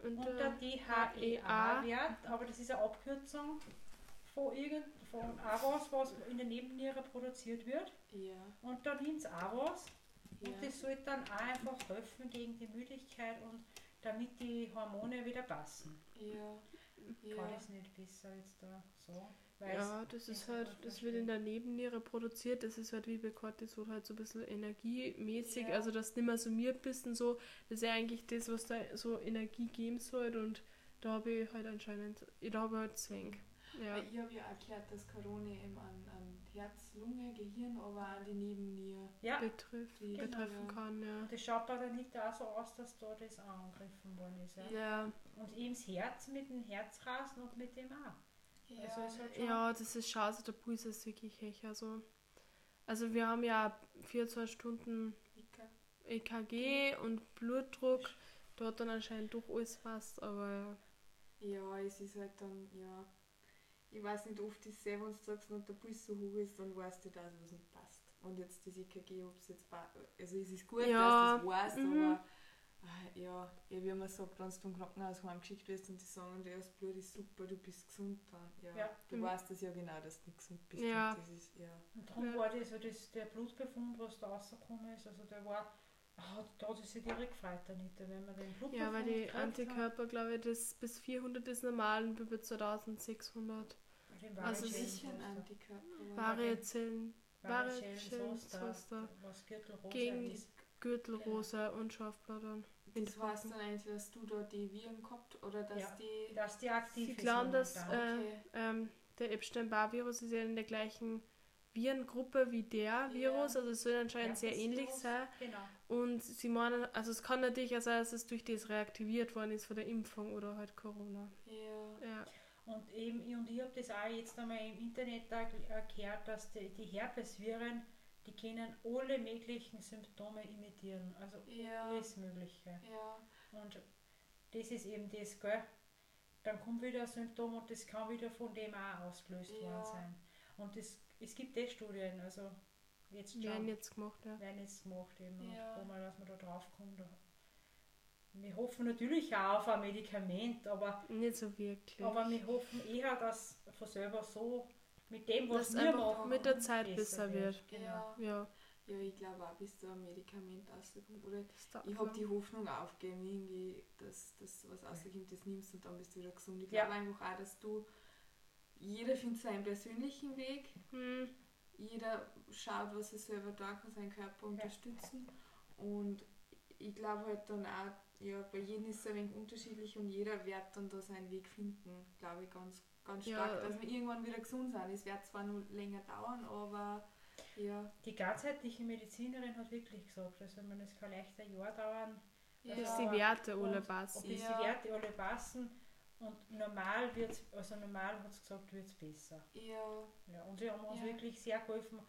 und, und der DHEA-Wert, aber das ist eine Abkürzung von, irgend, von auch was, was in der Nebenniere produziert wird Ja. und da nimmt es auch was ja. und das sollte dann auch einfach helfen gegen die Müdigkeit und damit die Hormone wieder passen. Ja. Kann Ja. es nicht besser jetzt da so. weil ja, das ist es halt, einfach das wird in der Nebenniere produziert. Das ist halt wie bei Cortisol halt so ein bisschen energiemäßig. Ja. Also, dass du nicht mehr summiert bist und so. Das ist ja eigentlich das, was da so Energie geben soll. Und da habe ich halt anscheinend, da habe ich halt Zwang. Ja. Weil Ich habe ja auch gehört, dass Corona eben an, an Herz, Lunge, Gehirn, aber auch an die Nebenniere. Ja, betrifft, Genau, betreffen ja. kann, ja. das schaut bei der Nita auch so aus, dass da das auch angegriffen worden ist. Ja. Ja, Und eben das Herz mit dem Herzrasen und mit dem auch. Also ist halt ja, das ist schade, der Puls ist wirklich echt. Also, also wir haben ja 24 Stunden. EKG und Blutdruck. Da hat dann anscheinend doch alles passt, aber Ja, es ist halt dann, ja. Ich weiß nicht, oft ist es eh, wenn du sagst, und der Puls so hoch ist, dann weißt du, dass was nicht passt. Und jetzt das EKG, ob es jetzt, pa- also es ist gut, Ja, dass du das weißt, mhm. aber Ah, Ja, ja, wie man sagt, wenn du vom Krankenhaus heimgeschickt wirst und die sagen, das Blut ist super, du bist gesund, dann ja, Ja. du Mhm. weißt das ja genau, dass du nicht gesund bist. Ja. Und das ist, ja. Und darum Ja. war das, so das, der Blutbefund, was da rausgekommen ist, also der war, da hat es sich direkt gefreut, Anita, wenn man den Blutbefund Ja, weil die Antikörper, glaube ich, das bis 400 ist normal und über 2600 den Also Varicellen ist ein. Antikörper? Variezellen, Gürtelrose Gegen- ist. Gürtelrose und Scharfbladern. Das heißt dann eigentlich, dass du da die Viren gehabt oder dass Ja. die. Dass die aktiv Sie ist glauben, dass äh, Okay. ähm, der Epstein-Barr-Virus ist ja in der gleichen Virengruppe wie der Virus, also es soll anscheinend Ja, sehr ähnlich sein. Genau. Und sie meinen, also es kann natürlich auch sein, dass es durch das reaktiviert worden ist von der Impfung oder halt Corona. Ja. Ja. Und eben, und ich habe das auch jetzt einmal im Internet da ge- äh, dass die, die Herpesviren, die können alle möglichen Symptome imitieren. Also Ja. alles Mögliche. Ja. Und das ist eben das, gell? Dann kommt wieder ein Symptom und das kann wieder von dem auch ausgelöst Ja. worden sein. Und das, es gibt eh Studien, also jetzt schon Werden jetzt gemacht, ja. werden jetzt gemacht eben, Ja. und man, dass man da drauf kommt. Wir hoffen natürlich auch auf ein Medikament, aber, Nicht so wirklich. aber wir hoffen eher, dass von selber so mit dem, was Dass wir machen, mit der Zeit besser wird. Genau. Ja. Ja, ja, ich glaube auch, bis da ein Medikament rauskommt. Oder ich habe die Hoffnung aufgegeben, irgendwie, dass das was rauskommt, das nimmst und dann bist du wieder gesund. Ich Ja. glaube einfach auch, dass du. Jeder findet seinen persönlichen Weg. Hm, Jeder schaut, was er selber da kann, seinen Körper unterstützen. Und ich glaube halt dann auch, ja, bei jedem ist es ein wenig unterschiedlich und jeder wird dann da seinen Weg finden, glaube ich, ganz, ganz Ja. stark, dass wir irgendwann wieder gesund sind. Es wird zwar nur länger dauern, aber ja. Die ganzheitliche Medizinerin hat wirklich gesagt, also man, es kann leicht ein Jahr dauern, ja. bis die Werte alle passen. bis Ja. die Werte alle passen und normal wird also normal hat es gesagt, wird es besser. ja, Ja, und sie haben uns Ja. wirklich sehr geholfen,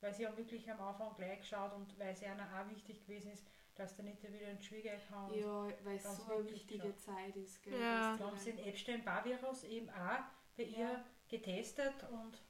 weil sie haben wirklich am Anfang gleich geschaut und weil es ihnen auch wichtig gewesen ist, dass der nicht wieder in die Schule kann. ja, weil es so eine wichtige schon. Zeit ist. Gell, Ja. Da haben sie den Epstein-Barr-Virus eben auch bei Ja. ihr getestet und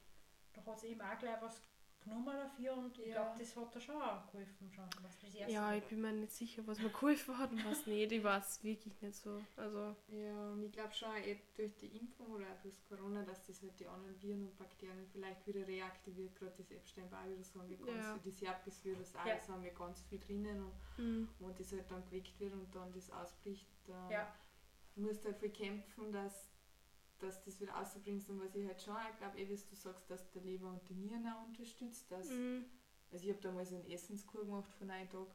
da hat sie eben auch gleich was genommen dafür und ich Ja. glaube, das hat da schon auch geholfen. Schon, was das erste Ja, ich bin mir nicht sicher, was mir geholfen hat und was nicht. Ich weiß wirklich nicht so. Also, Ja, und ich glaube schon eh durch die Impfung oder auch durch Corona, dass das halt die anderen Viren und Bakterien vielleicht wieder reaktiviert. Gerade das Epstein-Barr-Virus haben wir ganz Ja. viel, das Herpes-Virus auch, Ja. das haben wir ganz viel drinnen und hm, wo das halt dann geweckt wird und dann das ausbricht, dann Ja. musst du halt viel kämpfen, dass, dass das wieder rausbringst. Und was ich halt schon auch glaube, eh, wie du sagst, dass der Leber und die Nieren auch unterstützt. Dass, hm, Also ich habe da mal so einen Essenskur gemacht von einem Tag,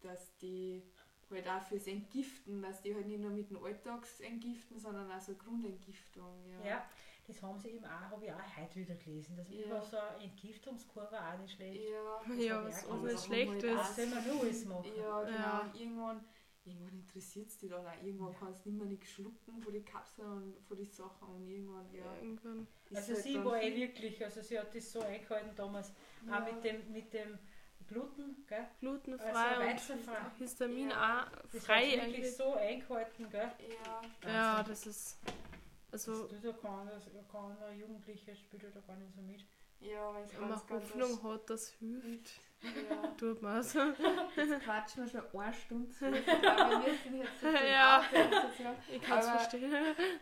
dass die halt auch fürs Entgiften, dass die halt nicht nur mit dem Alltags entgiften, sondern auch so eine Grundentgiftung. Ja. Ja, das haben sie eben auch, habe ich auch heute wieder gelesen, dass Ja. über so eine Entgiftungskurve auch nicht schlecht. Ja, ja, hab ich was nicht schlecht halt auch Das ist. soll man nur alles machen. ja genau. Ja. Irgendwann, irgendwann interessiert es dich dann auch. Irgendwann kannst du nicht mehr nichts schlucken von den Kapseln und von den Sachen und irgendwann, ja. Irgendwann. ist Also halt sie war eh wirklich, also sie hat das so eingehalten damals, ja. auch mit dem, mit dem Gluten, gell? Glutenfrei Also und. Histamin Ja. auch Das frei hat sie wirklich eigentlich. so eingehalten, gell? Ja, Ja, das ist. Also, das, da kann, das kann ein Jugendlicher spielt ja da gar nicht so mit. Ja, weil es wenn man Hoffnung hat, das hilft, Ja. [laughs] tut man es. Jetzt quatschen wir schon eine Stunde zu. Glaube, wir müssen jetzt nicht [laughs] Ja. Ich kann es Aber- verstehen.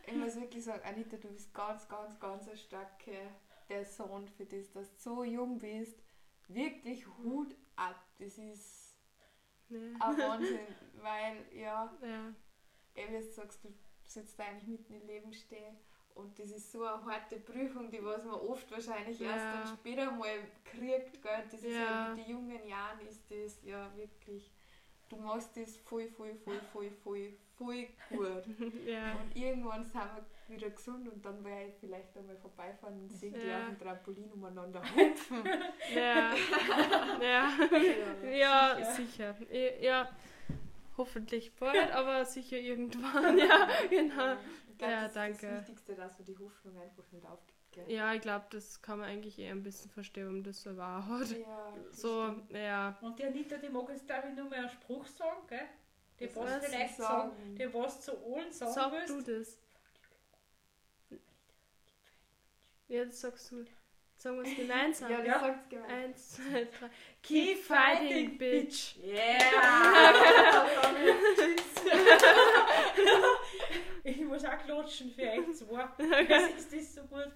Ich muss wirklich sagen, Anita, du bist ganz, ganz, ganz eine starke Person für das, dass du so jung bist. Wirklich Hut ab. Das ist Nee. ein [laughs] Wahnsinn, weil, ja, Ja. eh, wie du sagst, du sollst eigentlich mitten im Leben stehen. Und das ist so eine harte Prüfung, die was man oft wahrscheinlich erst Ja. dann später mal kriegt. Gell? Das ist Ja. mit den jungen Jahren ist das ja wirklich, du machst das voll, voll, voll, voll, voll, voll gut. [laughs] ja. Und irgendwann sind wir wieder gesund und dann werde ich vielleicht einmal vorbeifahren und sehen die auf dem Trampolin umeinander [laughs] hüpfen. Ja. ja. [laughs] Ja, sicher. Ja, hoffentlich bald, aber sicher irgendwann. Ja, genau. Glaub, Ja, das danke. ist das Wichtigste, dass man die Hoffnung einfach nicht aufgibt. Gell? Ja, ich glaube, das kann man eigentlich eher ein bisschen verstehen, wenn man das so wahr hat. Ja, das [laughs] So, stimmt. ja. Und die Anita, die mag jetzt glaube ich nur mehr einen Spruch sagen, gell? Die Das was vielleicht sagen, sagen. die was zu allen sagen Sag willst. du das. Ja, das sagst du. Sagen wir es gemeinsam. Ja, das Ja. sagt's gemein. Eins, zwei, drei. Keep fighting, bitch! Yeah! [laughs] [laughs] Ich muss auch klatschen für euch zwei. [laughs] Das ist das so gut.